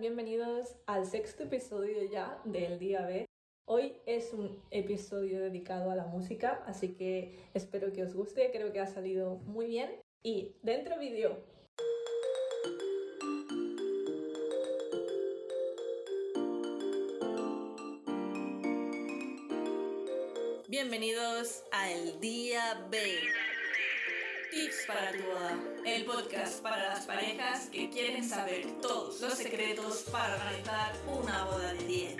Bienvenidos al sexto episodio ya del Día B. Hoy es un episodio dedicado a la música, así que espero que os guste, creo que ha salido muy bien. Y dentro vídeo. Bienvenidos al Día B. Tips para tu boda, el podcast para las parejas que quieren saber todos los secretos para organizar una boda de 10.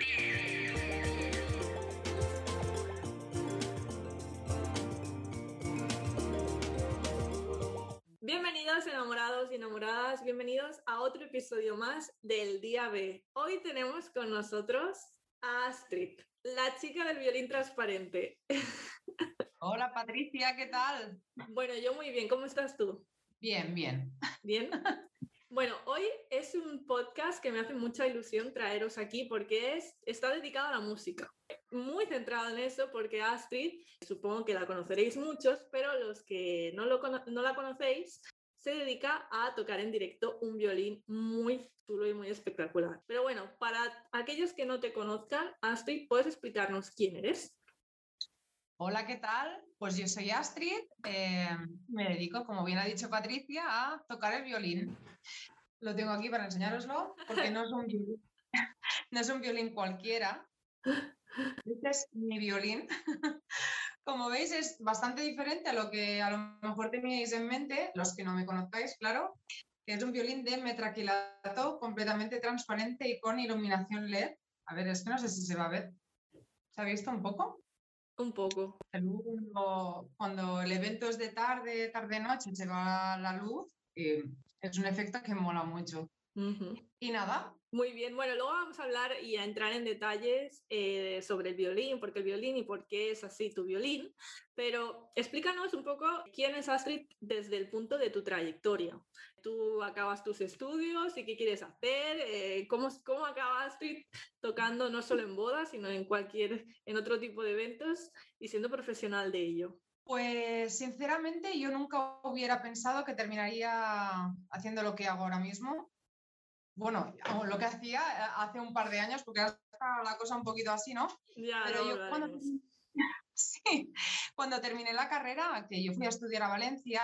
Bienvenidos enamorados y enamoradas, bienvenidos a otro episodio más del Día B. Hoy tenemos con nosotros a Astrid, la chica del violín transparente. Hola Patricia, ¿qué tal? Bueno, yo muy bien, ¿cómo estás tú? Bien, bien. Bien. Bueno, hoy es un podcast que me hace mucha ilusión traeros aquí porque es, está dedicado a la música. Muy centrado en eso porque Astrid, supongo que la conoceréis muchos, pero los que no, lo, no la conocéis, se dedica a tocar en directo un violín muy chulo y muy espectacular. Pero bueno, para aquellos que no te conozcan, Astrid, ¿puedes explicarnos quién eres? Hola, ¿qué tal? Pues yo soy Astrid, eh, me dedico, como bien ha dicho Patricia, a tocar el violín. Lo tengo aquí para enseñároslo, porque no es un violín, no es un violín cualquiera. Este es mi violín. Como veis, es bastante diferente a lo que a lo mejor teníais en mente, los que no me conozcáis, claro, que es un violín de metraquilato completamente transparente y con iluminación LED. A ver, es que no sé si se va a ver. ¿Se ha visto un poco? Un poco. cuando el evento es de tarde, tarde-noche, se va la luz, y es un efecto que mola mucho. Y nada. Muy bien, bueno, luego vamos a hablar y a entrar en detalles eh, sobre el violín, porque el violín y por qué es así tu violín, pero explícanos un poco quién es Astrid desde el punto de tu trayectoria. Tú acabas tus estudios y qué quieres hacer, eh, ¿cómo, cómo acaba Astrid tocando no solo en bodas, sino en cualquier, en otro tipo de eventos y siendo profesional de ello. Pues sinceramente yo nunca hubiera pensado que terminaría haciendo lo que hago ahora mismo bueno, lo que hacía eh, hace un par de años, porque ahora está la cosa un poquito así, ¿no? Ya, Pero yo cuando, sí, cuando terminé la carrera, que yo fui a estudiar a Valencia,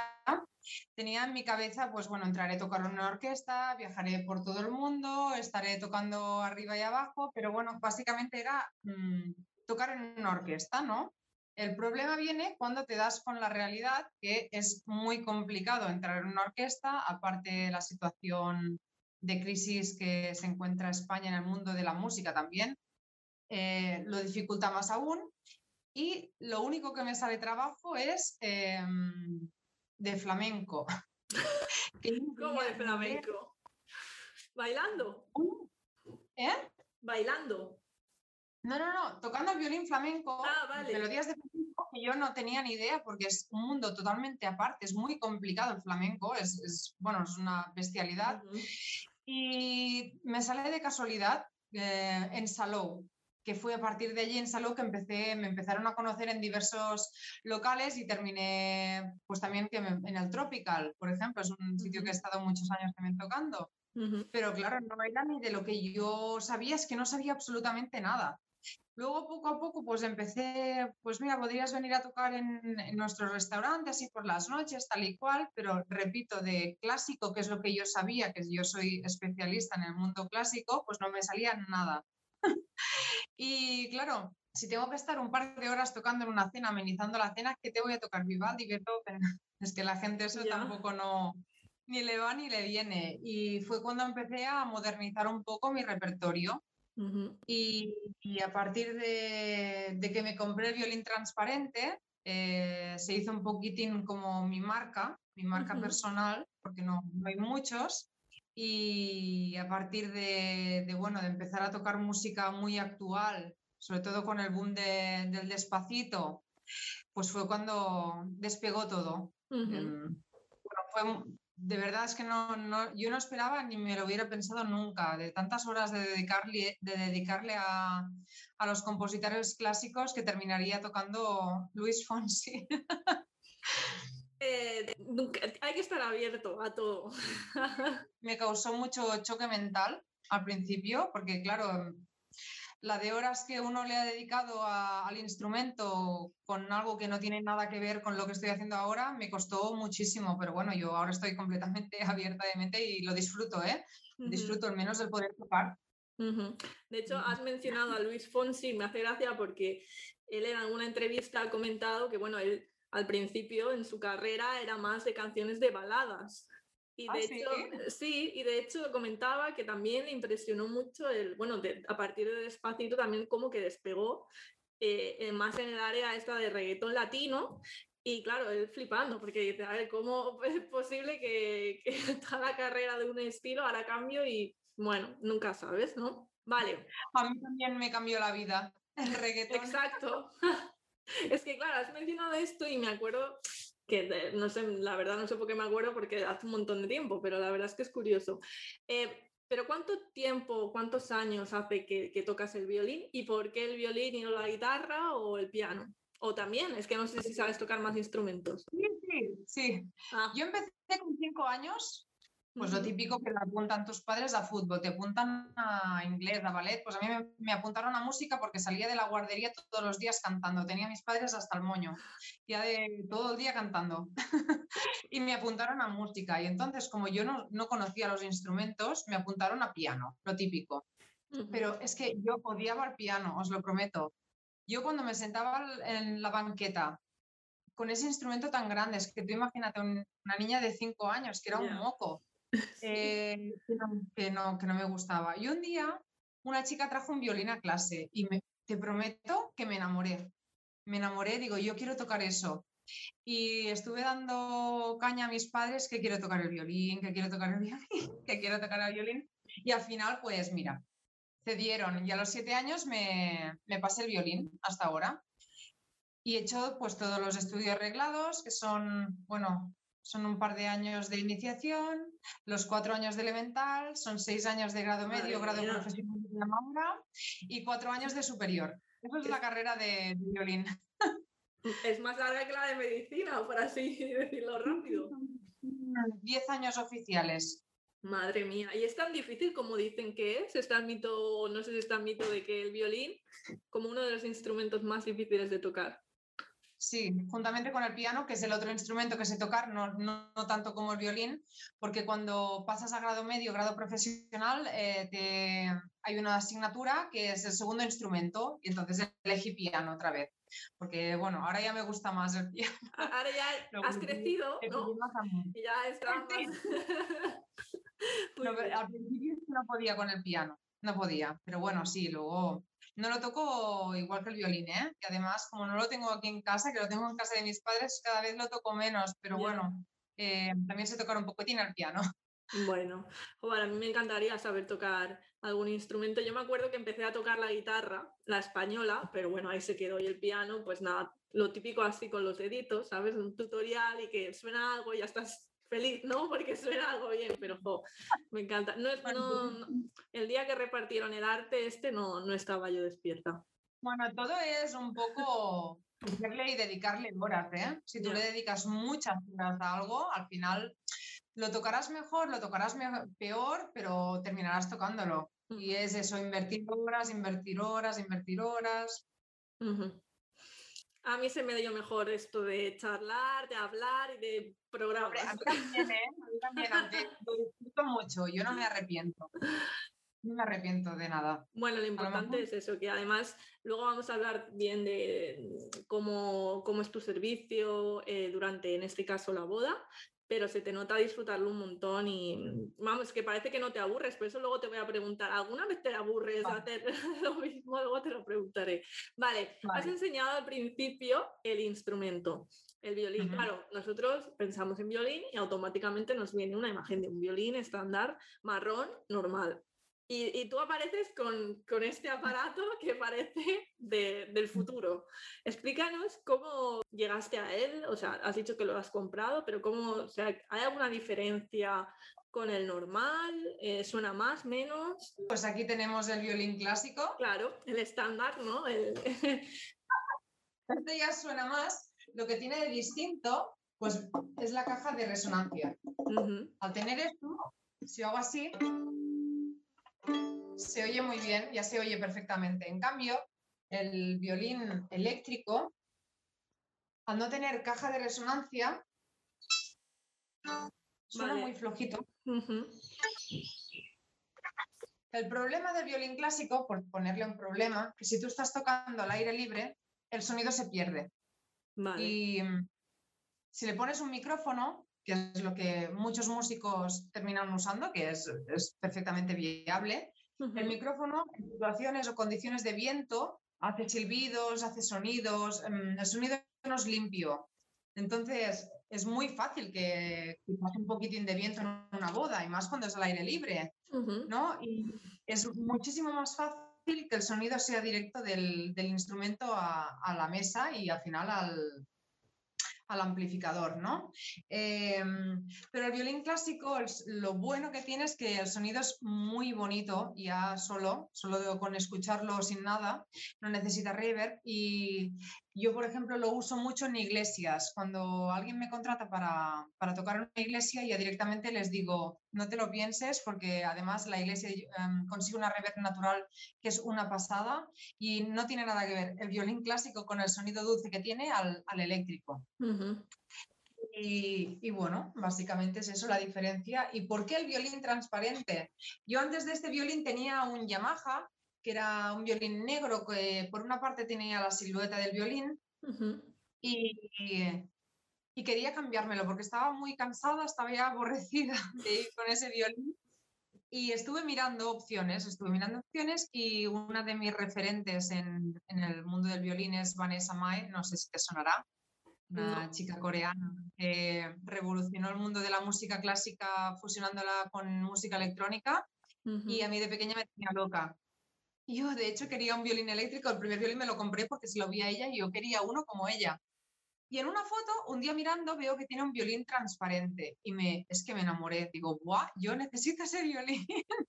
tenía en mi cabeza, pues bueno, entraré a tocar en una orquesta, viajaré por todo el mundo, estaré tocando arriba y abajo, pero bueno, básicamente era mm, tocar en una orquesta, ¿no? El problema viene cuando te das con la realidad que es muy complicado entrar en una orquesta, aparte de la situación de crisis que se encuentra España en el mundo de la música también, eh, lo dificulta más aún. Y lo único que me sale trabajo es em, de flamenco. ¿Cómo de flamenco? ¿Bailando? ¿Eh? ¿Bailando? No, no, no, tocando el violín flamenco, ah, vale. melodías de flamenco que yo no tenía ni idea porque es un mundo totalmente aparte, es muy complicado el flamenco, es, bueno, es una bestialidad. Y me sale de casualidad eh, en Salou, que fue a partir de allí en Salou que empecé, me empezaron a conocer en diversos locales y terminé pues también que en el Tropical, por ejemplo, es un sitio que he estado muchos años también tocando. Pero claro, no era ni de lo que yo sabía, es que no sabía absolutamente nada. Luego, poco a poco, pues empecé, pues mira, podrías venir a tocar en, nuestro restaurante, así por las noches, tal y cual, pero repito, de clásico, que es lo que yo sabía, que yo soy especialista en el mundo clásico, pues no me salía nada. y claro, si tengo que estar un par de horas tocando en una cena, amenizando la cena, ¿qué te voy a tocar? Vivaldi, Beethoven. Es que la gente eso tampoco no, ni le va ni le viene. Y fue cuando empecé a modernizar un poco mi repertorio y, a partir de, que me compré el violín transparente, eh, se hizo un poquitín como mi marca, mi marca personal, porque no, hay muchos. Y a partir de, bueno, de empezar a tocar música muy actual, sobre todo con el boom del despacito, pues fue cuando despegó todo. Em, fue de verdad es que no, yo no esperaba ni me lo hubiera pensado nunca, de tantas horas de dedicarle, de dedicarle a, los compositores clásicos que terminaría tocando Luis Fonsi. Eh, hay que estar abierto a todo. me causó mucho choque mental al principio, porque claro, la de horas que uno le ha dedicado al instrumento con algo que no tiene nada que ver con lo que estoy haciendo ahora, me costó muchísimo, pero bueno, yo ahora estoy completamente abierta de mente y lo disfruto, ¿eh? Disfruto al menos el poder tocar. De hecho, has mencionado a Luis Fonsi, me hace gracia porque él en alguna entrevista ha comentado que, bueno, él al principio en su carrera era más de canciones de baladas. Y ¿Ah, de hecho, sí? y de hecho comentaba que también le impresionó mucho el, bueno, a partir de Despacito también como que despegó eh, más en el área esta de reggaetón latino. Y claro, él flipando, porque dice, a ver, ¿cómo es posible que, que toda la carrera de un estilo hará cambio? Y bueno, nunca sabes, ¿no? Vale. A mí también me cambió la vida el reggaetón. Exacto. es que claro, has mencionado esto y me acuerdo que no sé, la verdad no sé por qué me acuerdo porque hace un montón de tiempo, pero la verdad es que es curioso. Eh, pero ¿cuánto tiempo, cuántos años hace que, que, tocas el violín y por qué el violín y no la guitarra o el piano? O también, es que no sé si sabes tocar más instrumentos. Sí, sí, sí. Ah. Yo empecé con cinco años pues lo típico que le apuntan tus padres a fútbol, te apuntan a inglés, a ballet. Pues a mí me, apuntaron a música porque salía de la guardería todos los días cantando. Tenía a mis padres hasta el moño, ya de todo el día cantando. y me apuntaron a música. Y entonces, como yo no, no, conocía los instrumentos, me apuntaron a piano, lo típico. Pero es que yo odiaba el piano, os lo prometo. Yo cuando me sentaba en la banqueta con ese instrumento tan grande, es que tú imagínate una niña de cinco años, que era un moco eh, que, no, que, no, me gustaba. Y un día una chica trajo un violín a clase y me, te prometo que me enamoré. Me enamoré, digo, yo quiero tocar eso. Y estuve dando caña a mis padres que quiero tocar el violín, que quiero tocar el violín, que quiero tocar el violín. Y al final, pues mira, cedieron. Y a los siete años me, me pasé el violín hasta ahora. Y he hecho pues todos los estudios arreglados, que son, bueno, son un par de años de iniciación, los cuatro años de elemental, son seis años de grado medio, grado profesional de ahora, y cuatro años de superior. Esa es la carrera de, violín. Es más larga que la de medicina, por así decirlo rápido. Diez años oficiales. Madre mía, ¿y es tan difícil como dicen que es? Está el mito, no sé si está el mito de que el violín, como uno de los instrumentos más difíciles de tocar. Sí, juntamente con el piano, que es el otro instrumento que sé tocar, no, no, tanto como el violín, porque cuando pasas a grado medio, grado profesional, eh, hay una asignatura que es el segundo instrumento y entonces elegí piano otra vez. Porque bueno, ahora ya me gusta más el piano. Ahora ya has crecido, ¿no? Y ya está al principio no podía con el piano, no podía, pero bueno, sí, luego no lo toco igual que el violín, ¿eh? Y además, como no lo tengo aquí en casa, que lo tengo en casa de mis padres, cada vez lo toco menos, pero bueno, eh, también sé tocar un poquitín el piano. Bueno, a mí me encantaría saber tocar algún instrumento. Yo me acuerdo que empecé a tocar la guitarra, la española, pero bueno, ahí se quedó y el piano, pues nada, lo típico así con los deditos, ¿sabes? Un tutorial y que suena algo y ya estás feliz, ¿no? Porque suena algo bien, pero me encanta. No, no, el día que repartieron el arte este no, no estaba yo despierta. Bueno, todo es un poco hacerle y dedicarle horas, ¿eh? Si tú le dedicas muchas horas a algo, al final lo tocarás mejor, lo tocarás peor, pero terminarás tocándolo. Y es eso, invertir horas, invertir horas, invertir horas. A mí se me dio mejor esto de charlar, de hablar y de programas. a mí también, ¿eh? A mí también, lo disfruto mucho, yo no me arrepiento. No me arrepiento de nada. Bueno, lo importante es eso, que además luego vamos a hablar bien de cómo, cómo es tu servicio eh, durante, en este caso, la boda, pero se te nota disfrutarlo un montón y vamos, que parece que no te aburres, por eso luego te voy a preguntar, ¿alguna vez te aburres de hacer lo mismo? Luego te lo preguntaré. Vale, has enseñado al principio el instrumento, el violín. Claro, nosotros pensamos en violín y automáticamente nos viene una imagen de un violín estándar marrón normal. Y, tú apareces con, con, este aparato que parece del futuro. Explícanos cómo llegaste a él, o sea, has dicho que lo has comprado, pero cómo, o sea, ¿hay alguna diferencia con el normal? Eh, ¿Suena más, menos? Pues aquí tenemos el violín clásico. Claro, el estándar, ¿no? El... este ya suena más. Lo que tiene de distinto, pues es la caja de resonancia. Al tener esto, si hago así, se oye muy bien, ya se oye perfectamente. En cambio, el violín eléctrico, al no tener caja de resonancia, suena muy flojito. El problema del violín clásico, por ponerle un problema, que si tú estás tocando al aire libre, el sonido se pierde. Y mm, si le pones un micrófono, que es lo que muchos músicos terminan usando, que es, perfectamente viable, el micrófono en situaciones o condiciones de viento hace silbidos, hace sonidos, mm, el sonido no es limpio. Entonces, es muy fácil que, pase un poquitín de viento en una boda, y más cuando es al aire libre, ¿no? Y es muchísimo más fácil que el sonido sea directo del, instrumento a, la mesa y al final al, al amplificador, ¿no? Em, pero el violín clásico, lo bueno que tiene es que el sonido es muy bonito, ya solo, solo con escucharlo sin nada, no necesita reverb y yo, por ejemplo, lo uso mucho en iglesias. Cuando alguien me contrata para, tocar en una iglesia, ya directamente les digo, no te lo pienses, porque además la iglesia em, consigue una reverb natural que es una pasada y no tiene nada que ver el violín clásico con el sonido dulce que tiene al, eléctrico. Y, y, bueno, básicamente es eso la diferencia. ¿Y por qué el violín transparente? Yo antes de este violín tenía un Yamaha que era un violín negro que por una parte tenía la silueta del violín y, y, quería cambiármelo porque estaba muy cansada, estaba ya aborrecida de ir con ese violín. Y estuve mirando opciones, estuve mirando opciones y una de mis referentes en, en el mundo del violín es Vanessa Mai, no sé si te sonará, una chica coreana que revolucionó el mundo de la música clásica fusionándola con música electrónica y a mí de pequeña me tenía loca. Yo, de hecho, quería un violín eléctrico. El primer violín me lo compré porque se lo vi a ella y yo quería uno como ella. Y en una foto, un día mirando, veo que tiene un violín transparente y me, es que me enamoré. Digo, ¡guau! Yo necesito ese violín.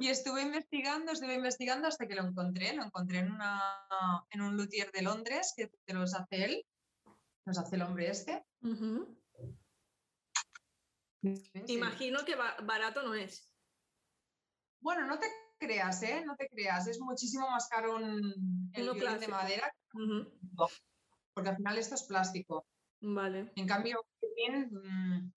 y estuve investigando, estuve investigando hasta que lo encontré. Lo encontré en, una, en un luthier de Londres que te los hace él. Los hace el hombre este. Imagino que barato no es. Bueno, no te creas, ¿eh? No te creas, es muchísimo más caro un, el violín de madera, porque al final esto es plástico. Vale. En cambio, mm,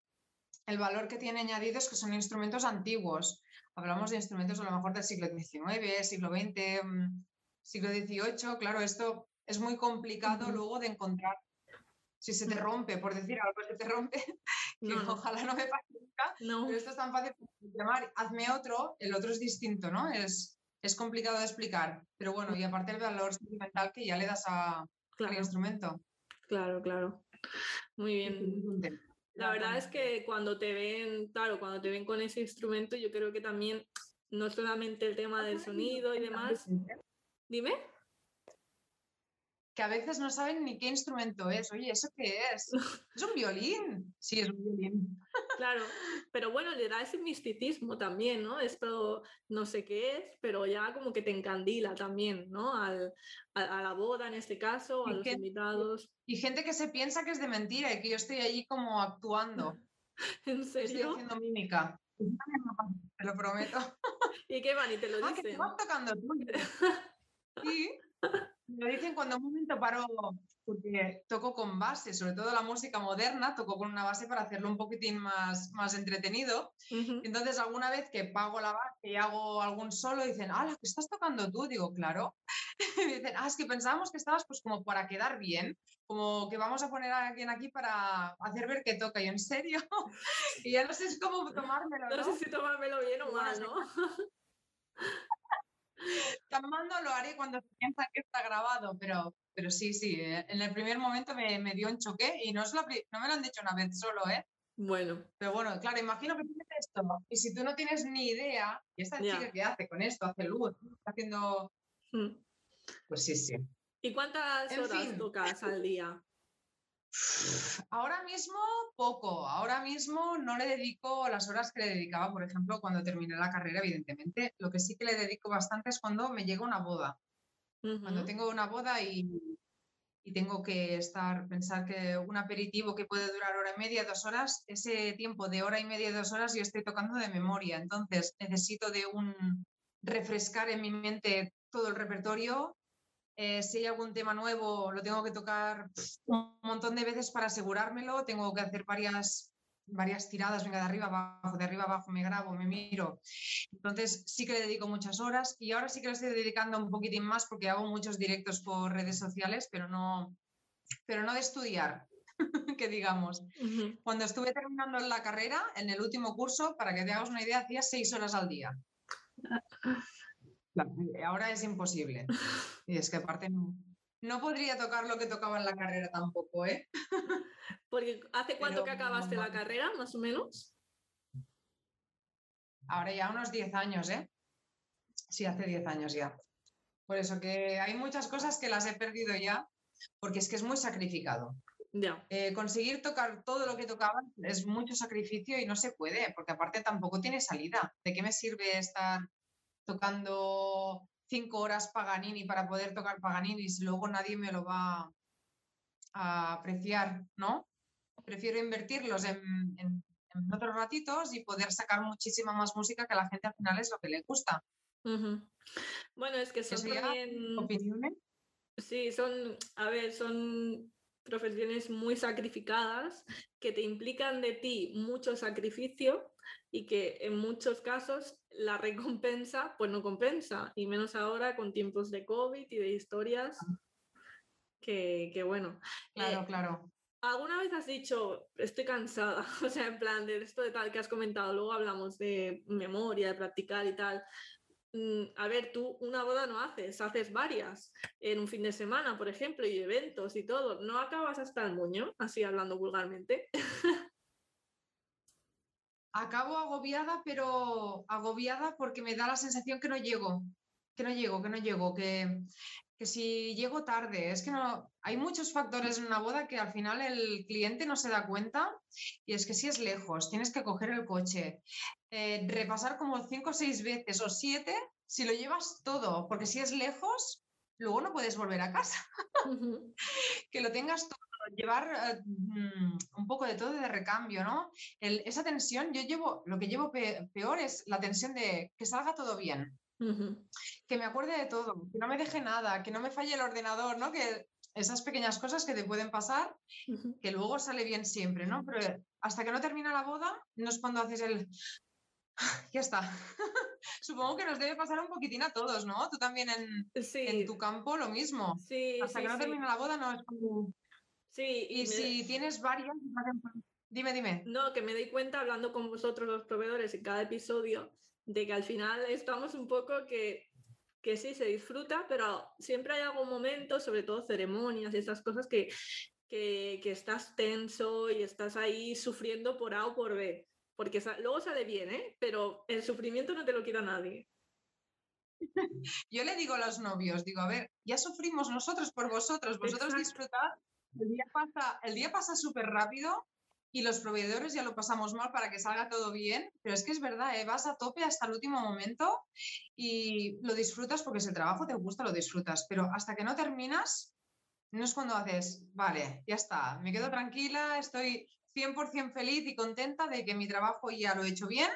el valor que tiene añadido es que son instrumentos antiguos. Hablamos de instrumentos a lo mejor del siglo XIX, siglo XX, mm, siglo XVIII. Claro, esto es muy complicado luego de encontrar si se te rompe, por decir algo, se te rompe, que ojalá no me pase nunca, pero esto es tan fácil como llamar, hazme otro, el otro es distinto, ¿no? Es, es complicado de explicar, pero bueno, y aparte el valor sentimental que ya le das a, al instrumento. Claro, claro. Muy bien. La verdad es que cuando te ven, claro, cuando te ven con ese instrumento, yo creo que también no solamente el tema del sonido y demás. Dime que a veces no saben ni qué instrumento es. Oye, ¿eso qué es? ¿Es un violín? Sí, es un violín. Claro, pero bueno, le da ese misticismo también, ¿no? Esto no sé qué es, pero ya como que te encandila también, ¿no? Al, a, la boda en este caso, a los invitados. Y gente que se piensa que es de mentira y que yo estoy allí como actuando. ¿En serio? Estoy haciendo mímica. Te lo prometo. ¿Y qué van? ¿Y te lo dicen? Ah, que te vas tocando tú. Sí. Me dicen cuando un momento paro, porque toco con base, sobre todo la música moderna, toco con una base para hacerlo un poquitín más, más entretenido. Entonces, alguna vez que pago la base y hago algún solo, dicen, ah, que estás tocando tú, digo, claro. y dicen, ah, es que pensábamos que estabas pues como para quedar bien, como que vamos a poner a alguien aquí para hacer ver que toca. Y en serio, y ya no sé cómo tomármelo. No, sé si tomármelo bien o mal, ¿no? Llamando lo haré cuando se piensa que está grabado, pero, pero sí, sí, eh, en el primer momento me, me dio un choque y no, no me lo han dicho una vez solo, ¿eh? Bueno. Pero bueno, claro, imagino que tienes esto y si tú no tienes ni idea, y esta chica que hace con esto, hace luz, está haciendo... Hmm. Pues sí, sí. ¿Y cuántas horas tocas al día? Ahora mismo poco, ahora mismo no le dedico las horas que le dedicaba, por ejemplo, cuando terminé la carrera, evidentemente. Lo que sí que le dedico bastante es cuando me llega una boda. Cuando tengo una boda y, y, tengo que estar, pensar que un aperitivo que puede durar hora y media, dos horas, ese tiempo de hora y media, dos horas yo estoy tocando de memoria. Entonces necesito de un, refrescar en mi mente todo el repertorio. Eh, si hay algún tema nuevo, lo tengo que tocar un montón de veces para asegurármelo. Tengo que hacer varias, varias tiradas, venga, de arriba abajo, de arriba abajo, me grabo, me miro. Entonces sí que le dedico muchas horas y ahora sí que le estoy dedicando un poquitín más porque hago muchos directos por redes sociales, pero no, pero no de estudiar, que digamos. Cuando estuve terminando la carrera, en el último curso, para que te hagas una idea, hacía seis horas al día. Ahora es imposible. Y es que aparte no, podría tocar lo que tocaba en la carrera tampoco, ¿eh? Porque ¿hace cuánto que acabaste la carrera, más o menos? Ahora ya unos 10 años, ¿eh? Sí, hace 10 años ya. Por eso que hay muchas cosas que las he perdido ya, porque es que es muy sacrificado. Eh, conseguir tocar todo lo que tocaban es mucho sacrificio y no se puede, porque aparte tampoco tiene salida. ¿De qué me sirve estar tocando cinco horas Paganini para poder tocar Paganini si luego nadie me lo va a apreciar, ¿no? Prefiero invertirlos en, otros ratitos y poder sacar muchísima más música que a la gente al final es lo que le gusta. Bueno, es que son también... ¿Opiniones? Sí, son, a ver, son profesiones muy sacrificadas que te implican de ti mucho sacrificio y que en muchos casos la recompensa pues no compensa y menos ahora con tiempos de COVID y de historias que, bueno. Claro, eh, claro. ¿Alguna vez has dicho, estoy cansada? O sea, en plan de esto de tal que has comentado, luego hablamos de memoria, de practicar y tal. Mm, a ver, tú una boda no haces, haces varias en un fin de semana, por ejemplo, y eventos y todo. No acabas hasta el moño, así hablando vulgarmente. Acabo agobiada, pero agobiada porque me da la sensación que no llego, que no llego, que no llego, que, que si llego tarde, es que no, hay muchos factores en una boda que al final el cliente no se da cuenta y es que si es lejos, tienes que coger el coche, eh, repasar como cinco o seis veces o siete si lo llevas todo, porque si es lejos, luego no puedes volver a casa. que lo tengas todo, llevar eh, mm, un poco de todo de recambio, ¿no? esa tensión, yo llevo, lo que llevo peor es la tensión de que salga todo bien. Que me acuerde de todo, que no me deje nada, que no me falle el ordenador, ¿no? Que esas pequeñas cosas que te pueden pasar, que luego sale bien siempre, ¿no? Pero hasta que no termina la boda, no es cuando haces el ya está. Supongo que nos debe pasar un poquitín a todos, ¿no? Tú también en, en tu campo lo mismo. Sí, Hasta que no termina la boda no es como... Sí. Y, si tienes varias... Dime, dime. No, que me doy cuenta hablando con vosotros los proveedores en cada episodio de que al final estamos un poco que, que sí, se disfruta, pero siempre hay algún momento, sobre todo ceremonias y esas cosas que, que, que estás tenso y estás ahí sufriendo por A o por B porque luego sale bien, ¿eh? Pero el sufrimiento no te lo quita nadie. Yo le digo a los novios, digo, a ver, ya sufrimos nosotros por vosotros, vosotros disfrutad, el día pasa, el día pasa súper rápido y los proveedores ya lo pasamos mal para que salga todo bien, pero es que es verdad, ¿eh? vas a tope hasta el último momento y lo disfrutas porque si el trabajo te gusta, lo disfrutas, pero hasta que no terminas, no es cuando haces, vale, ya está, me quedo tranquila, estoy 100% feliz y contenta de que mi trabajo ya lo he hecho bien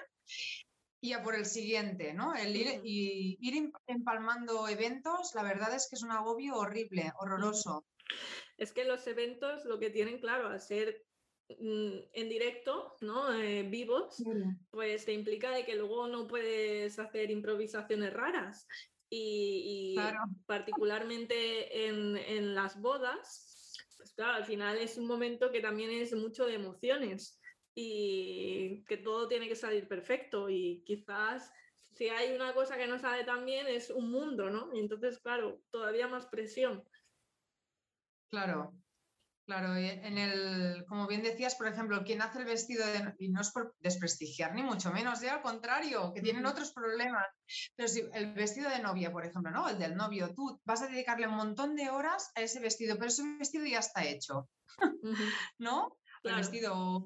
y a por el siguiente, ¿no? El ir, y ir empalmando eventos, la verdad es que es un agobio horrible, horroroso. Es que los eventos lo que tienen, claro, al ser mm, en directo, ¿no? Eh, vivos, pues te implica de que luego no puedes hacer improvisaciones raras. Y, particularmente en, en las bodas, pues claro, al final es un momento que también es mucho de emociones y que todo tiene que salir perfecto y quizás si hay una cosa que no sale tan bien es un mundo, ¿no? Y entonces, claro, todavía más presión. Claro, Claro, en el, como bien decías, por ejemplo, quien hace el vestido de, y no es por desprestigiar ni mucho menos, ya al contrario, que tienen otros problemas. Pero si el vestido de novia, por ejemplo, ¿no? El del novio, tú vas a dedicarle un montón de horas a ese vestido, pero ese vestido ya está hecho. ¿No? El vestido,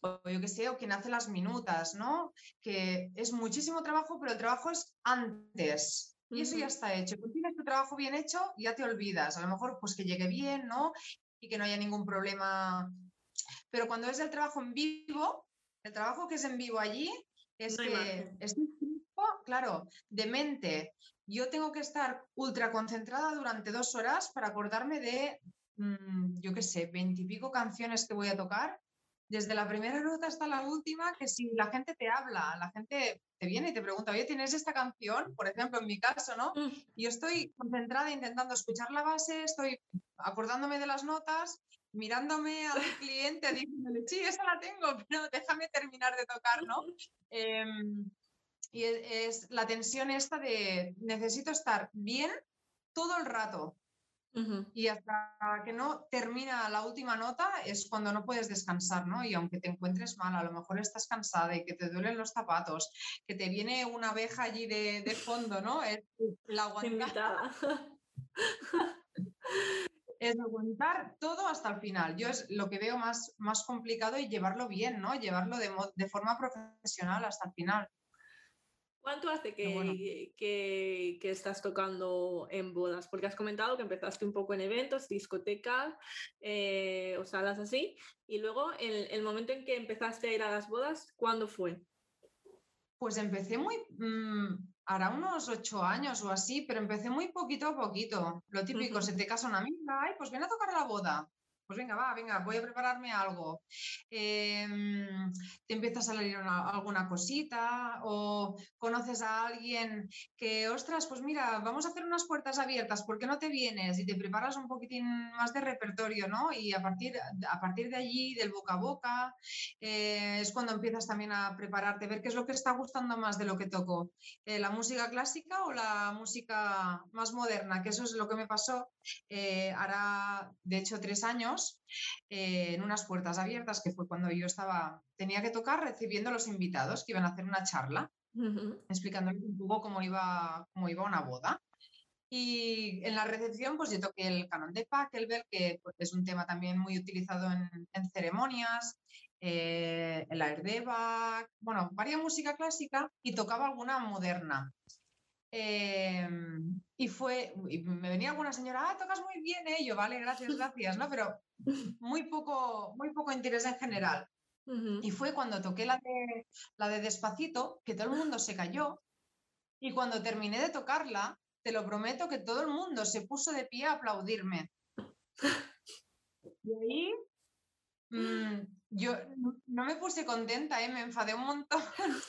o yo qué sé, o quien hace las minutas, ¿no? Que es muchísimo trabajo, pero el trabajo es antes. Y eso ya está hecho. Cuando tienes tu trabajo bien hecho, ya te olvidas. A lo mejor, pues que llegue bien, ¿no? y que no haya ningún problema. Pero cuando es el trabajo en vivo, el trabajo que es en vivo allí es que es claro, de mente, yo tengo que estar ultra concentrada durante dos horas para acordarme de, mm, yo qué sé, veintipico canciones que voy a tocar desde la primera nota hasta la última, que si la gente te habla, la gente te viene y te pregunta, oye, ¿tienes esta canción? Por ejemplo, en mi caso, ¿no? Mm. Y yo estoy concentrada intentando escuchar la base, estoy acordándome de las notas, mirándome al cliente, diciéndole, sí, esa la tengo, pero déjame terminar de tocar, ¿no? Em, y es la tensión esta de necesito estar bien todo el rato, y hasta que no termina la última nota es cuando no puedes descansar, ¿no? Y aunque te encuentres mal, a lo mejor estás cansada y que te duelen los zapatos, que te viene una abeja allí de, de fondo, ¿no? Es la aguantar. es aguantar todo hasta el final. Yo es lo que veo más, más complicado y llevarlo bien, ¿no? Llevarlo de, de forma profesional hasta el final. ¿Cuánto hace que, que, estás tocando en bodas? Porque has comentado que empezaste un poco en eventos, discotecas eh, o salas así. Y luego, el, el, momento en que empezaste a ir a las bodas, ¿cuándo fue? Pues empecé muy, mm, hará unos ocho años o así, pero empecé muy poquito a poquito. Lo típico, se te casa una amiga, ay, pues ven a tocar a la boda pues venga, va, venga, voy a prepararme algo. Em, te empieza a salir alguna cosita o conoces a alguien que, ostras, pues mira, vamos a hacer unas puertas abiertas, ¿por qué no te vienes? Y te preparas un poquitín más de repertorio, ¿no? Y a partir, a partir de allí, del boca a boca, eh, es cuando empiezas también a prepararte, ver qué es lo que está gustando más de lo que toco, eh, la música clásica o la música más moderna, que eso es lo que me pasó eh, hará, de hecho, tres años eh, en unas puertas abiertas, que fue cuando yo estaba, tenía que tocar recibiendo a los invitados que iban a hacer una charla, explicándoles un poco cómo iba, cómo iba una boda. Y en la recepción, pues yo toqué el canon de Pachelbel, que pues, es un tema también muy utilizado en, ceremonias, eh, el air de Bach, bueno, varias música clásica y tocaba alguna moderna. Em, y fue, me venía alguna señora, ah, tocas muy bien, ¿eh? yo, vale, gracias, gracias, ¿no? Pero muy poco, muy poco interés en general. Y fue cuando toqué la de, la de Despacito, que todo el mundo se cayó, y cuando terminé de tocarla, te lo prometo que todo el mundo se puso de pie a aplaudirme. Y ahí Mm, yo no me puse contenta, ¿eh? me enfadé un montón.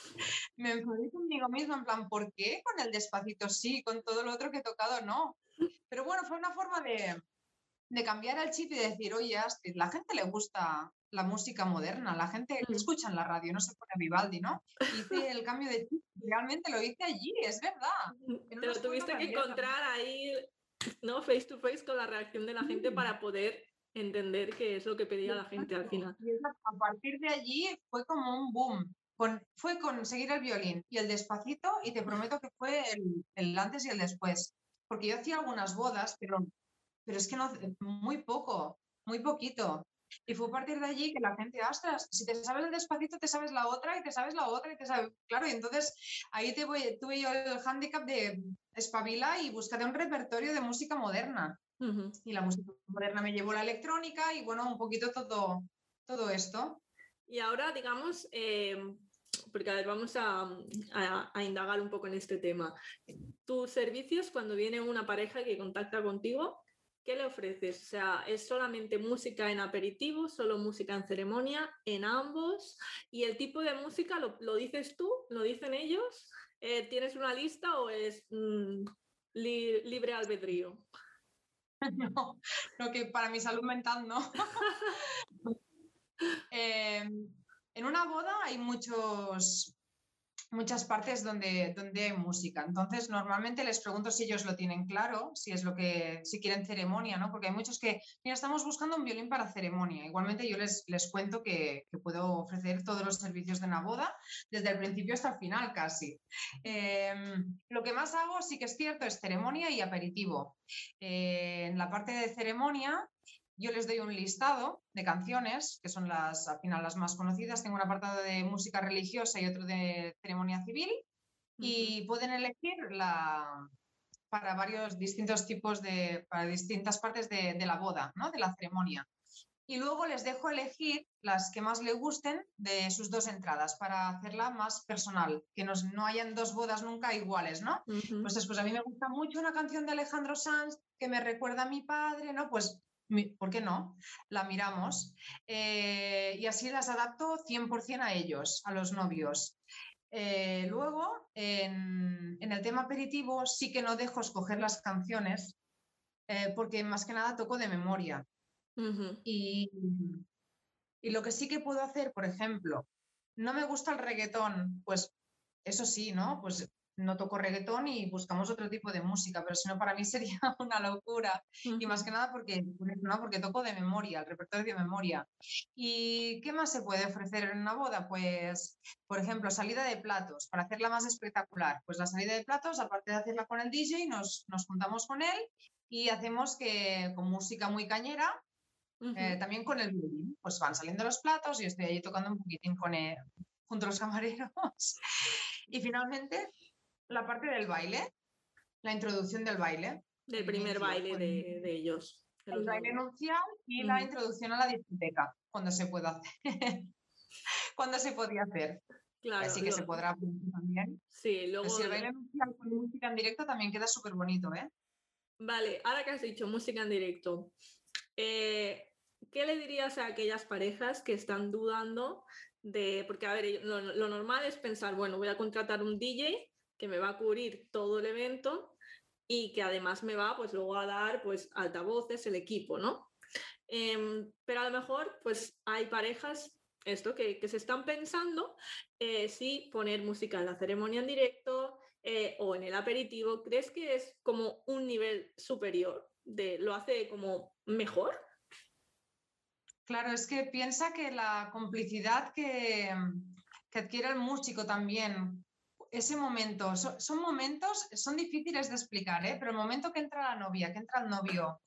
me enfadé conmigo misma, en plan, ¿por qué con el despacito sí, con todo lo otro que he tocado no? Pero bueno, fue una forma de, de cambiar el chip y decir, oye, Astrid, la gente le gusta la música moderna, la gente que mm. escucha en la radio, no se pone Vivaldi, ¿no? Hice el cambio de chip, realmente lo hice allí, es verdad. Pero tuviste que encontrar ahí, ¿no? Face to face con la reacción de la gente para poder entender qué es lo que pedía la gente al final. A partir de allí fue como un boom. Con, fue conseguir el violín y el despacito y te prometo que fue el, antes y el después. Porque yo hacía algunas bodas, pero, pero es que no, muy poco, muy poquito. Y fue a partir de allí que la gente, ostras, si te sabes el despacito, te sabes la otra y te sabes la otra y te sabes. Claro, y entonces ahí te voy, tuve yo el hándicap de espabila y búscate un repertorio de música moderna. Y la música moderna me llevó la electrónica y bueno, un poquito todo, todo esto. Y ahora, digamos, eh, porque a ver, vamos a, a, indagar un poco en este tema. Tus servicios, cuando viene una pareja que contacta contigo, ¿qué le ofreces? O sea, ¿es solamente música en aperitivo, solo música en ceremonia, en ambos? ¿Y el tipo de música lo, lo dices tú? ¿Lo dicen ellos? Eh, ¿Tienes una lista o es mm, libre albedrío? no, lo que para mi salud mental no. Em, en una boda hay muchos, muchas partes donde, donde hay música. Entonces, normalmente les pregunto si ellos lo tienen claro, si es lo que, si quieren ceremonia, ¿no? Porque hay muchos que, mira, estamos buscando un violín para ceremonia. Igualmente yo les, les cuento que, puedo ofrecer todos los servicios de una boda, desde el principio hasta el final casi. Em, lo que más hago, sí que es cierto, es ceremonia y aperitivo. Eh, en la parte de ceremonia, yo les doy un listado de canciones, que son las, al final las más conocidas. Tengo un apartado de música religiosa y otro de ceremonia civil. Y pueden elegir la, para varios distintos tipos de, para distintas partes de, la boda, ¿no? de la ceremonia. y luego les dejo elegir las que más le gusten de sus dos entradas para hacerla más personal, que no hayan dos bodas nunca iguales, ¿no? Pues después a mí me gusta mucho una canción de Alejandro Sanz que me recuerda a mi padre, ¿no? Pues ¿por qué no? La miramos eh, y así las adapto 100% a ellos, a los novios. Eh, luego, en, el tema aperitivo, sí que no dejo escoger las canciones eh, porque más que nada toco de memoria. y, y lo que sí que puedo hacer, por ejemplo, no me gusta el reggaetón, pues eso sí, ¿no? Pues no toco reggaetón y buscamos otro tipo de música, pero si no, para mí sería una locura. Y más que nada porque, ¿no? porque toco de memoria, el repertorio de memoria. ¿Y qué más se puede ofrecer en una boda? Pues, por ejemplo, salida de platos, para hacerla más espectacular. Pues la salida de platos, aparte de hacerla con el DJ, nos, nos juntamos con él y hacemos que con música muy cañera, eh, también con el violín, pues van saliendo los platos y estoy ahí tocando un poquitín con junto a los camareros. y finalmente la parte del baile, la introducción del baile. Del primer baile de, ellos. el baile nupcial y la introducción a la discoteca, cuando se pueda hacer. cuando se podía hacer. Claro, Así que se podrá también. Sí, luego. si el baile nupcial con música en directo también queda súper bonito, ¿eh? Vale, ahora que has dicho música en directo, eh, ¿qué le dirías a aquellas parejas que están dudando de, porque a ver, lo, lo, normal es pensar, bueno, voy a contratar un DJ que me va a cubrir todo el evento y que además me va pues luego a dar pues altavoces, el equipo, ¿no? Em, pero a lo mejor pues hay parejas esto que, se están pensando eh, si poner música en la ceremonia en directo eh, o en el aperitivo, ¿crees que es como un nivel superior? De, ¿Lo hace como mejor? Claro, es que piensa que la complicidad que, que adquiere el músico también ese momento, son, momentos, son difíciles de explicar, ¿eh? pero el momento que entra la novia, que entra el novio,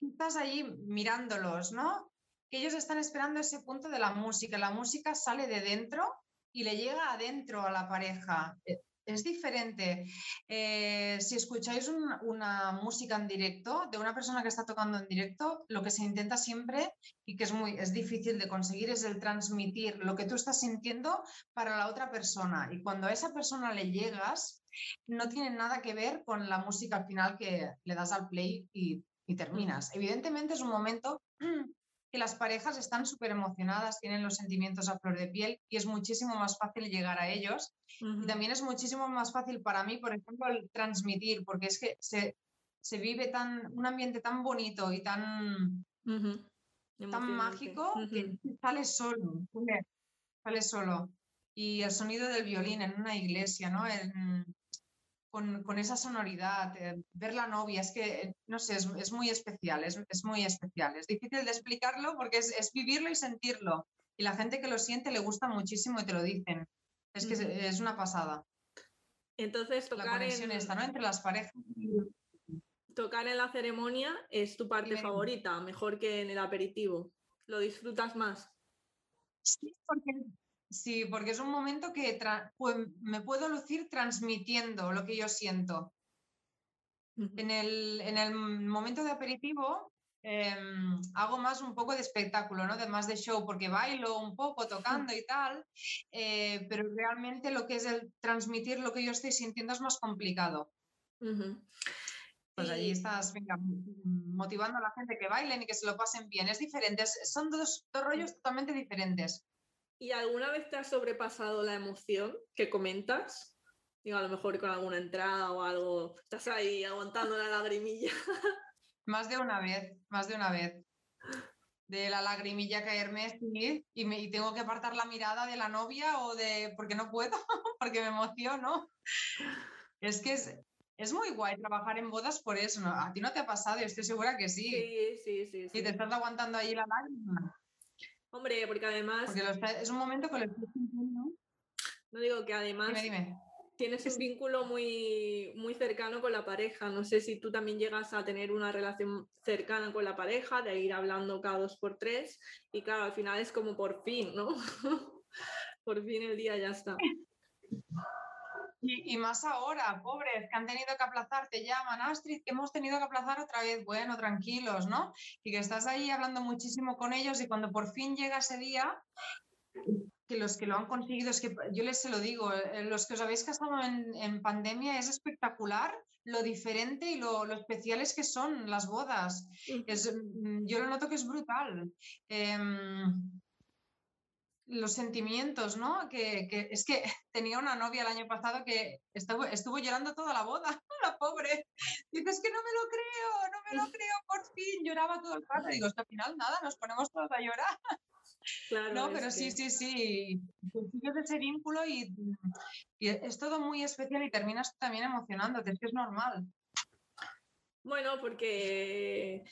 estás allí mirándolos, ¿no? Que ellos están esperando ese punto de la música, la música sale de dentro y le llega adentro a la pareja. Es diferente. Eh, si escucháis una música en directo de una persona que está tocando en directo, lo que se intenta siempre y que es muy es difícil de conseguir es el transmitir lo que tú estás sintiendo para la otra persona. Y cuando a esa persona le llegas, no tiene nada que ver con la música al final que le das al play y terminas. Evidentemente es un momento que las parejas están súper emocionadas, tienen los sentimientos a flor de piel y es muchísimo más fácil llegar a ellos. Y también es muchísimo más fácil para mí, por ejemplo, el transmitir, porque es que se, vive tan, un ambiente tan bonito y tan, tan mágico que sale solo, sale solo. Y el sonido del violín en una iglesia, ¿no? Con, esa sonoridad, eh, ver la novia, es que, eh, no sé, es, muy especial, es, muy especial. Es difícil de explicarlo porque es, vivirlo y sentirlo. Y la gente que lo siente le gusta muchísimo y te lo dicen. Es que es, una pasada. Entonces, tocar la conexión en... esta, ¿no? Entre las parejas. Tocar en la ceremonia es tu parte favorita, mejor que en el aperitivo. ¿Lo disfrutas más? Sí, porque Sí, porque es un momento que pues, me puedo lucir transmitiendo lo que yo siento. en, el, momento de aperitivo em, hago más un poco de espectáculo, ¿no? De más de show, porque bailo un poco tocando y tal, eh, pero realmente lo que es el transmitir lo que yo estoy sintiendo es más complicado. Pues allí estás motivando a la gente que bailen y que se lo pasen bien. Es diferente, son dos, dos rollos totalmente diferentes. ¿Y alguna vez te has sobrepasado la emoción que comentas? Digo, a lo mejor con alguna entrada o algo, estás ahí aguantando la lagrimilla. Más de una vez, más de una vez. De la lagrimilla caerme y, me, y tengo que apartar la mirada de la novia o de, porque no puedo, porque me emociono. Es que es, es muy guay trabajar en bodas por eso. A ti no te ha pasado y estoy segura que sí. Sí, sí, sí. Y te estás aguantando ahí la lágrima. Hombre, porque además. Porque es un momento que lo estoy sintiendo. No digo que además. Dime, dime. Tienes un vínculo muy, muy cercano con la pareja. No sé si tú también llegas a tener una relación cercana con la pareja, de ir hablando cada dos por tres. Y claro, al final es como por fin, ¿no? por fin el día ya está. Y, más ahora, pobres, que han tenido que aplazar, te llaman, Astrid, que hemos tenido que aplazar otra vez, bueno, tranquilos, ¿no? Y que estás ahí hablando muchísimo con ellos y cuando por fin llega ese día, que los que lo han conseguido, es que yo les se lo digo, eh, los que os habéis casado en, pandemia es espectacular lo diferente y lo, especiales que son las bodas. Es, mm, yo lo noto que es brutal. Em, los sentimientos, ¿no? Que, es que tenía una novia el año pasado que estuvo, estuvo llorando toda la boda, la pobre. Dices que no me lo creo, no me lo creo, por fin, lloraba todo el rato. Digo, hasta al final nada, nos ponemos todos a llorar. Claro, no, pero sí, sí, sí, consigues ese vínculo y, y, es todo muy especial y terminas también emocionándote, es que es normal. Bueno, porque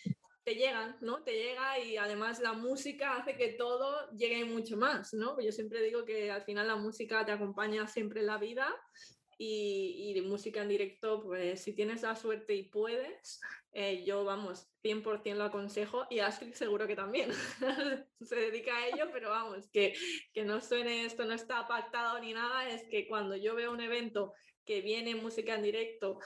te llegan, ¿no? Te llega y además la música hace que todo llegue mucho más, ¿no? Yo siempre digo que al final la música te acompaña siempre en la vida y, música en directo, pues si tienes la suerte y puedes, eh, yo, vamos, 100% lo aconsejo y Astrid seguro que también se dedica a ello, pero vamos, que, que no suene esto, no está pactado ni nada, es que cuando yo veo un evento que viene música en directo,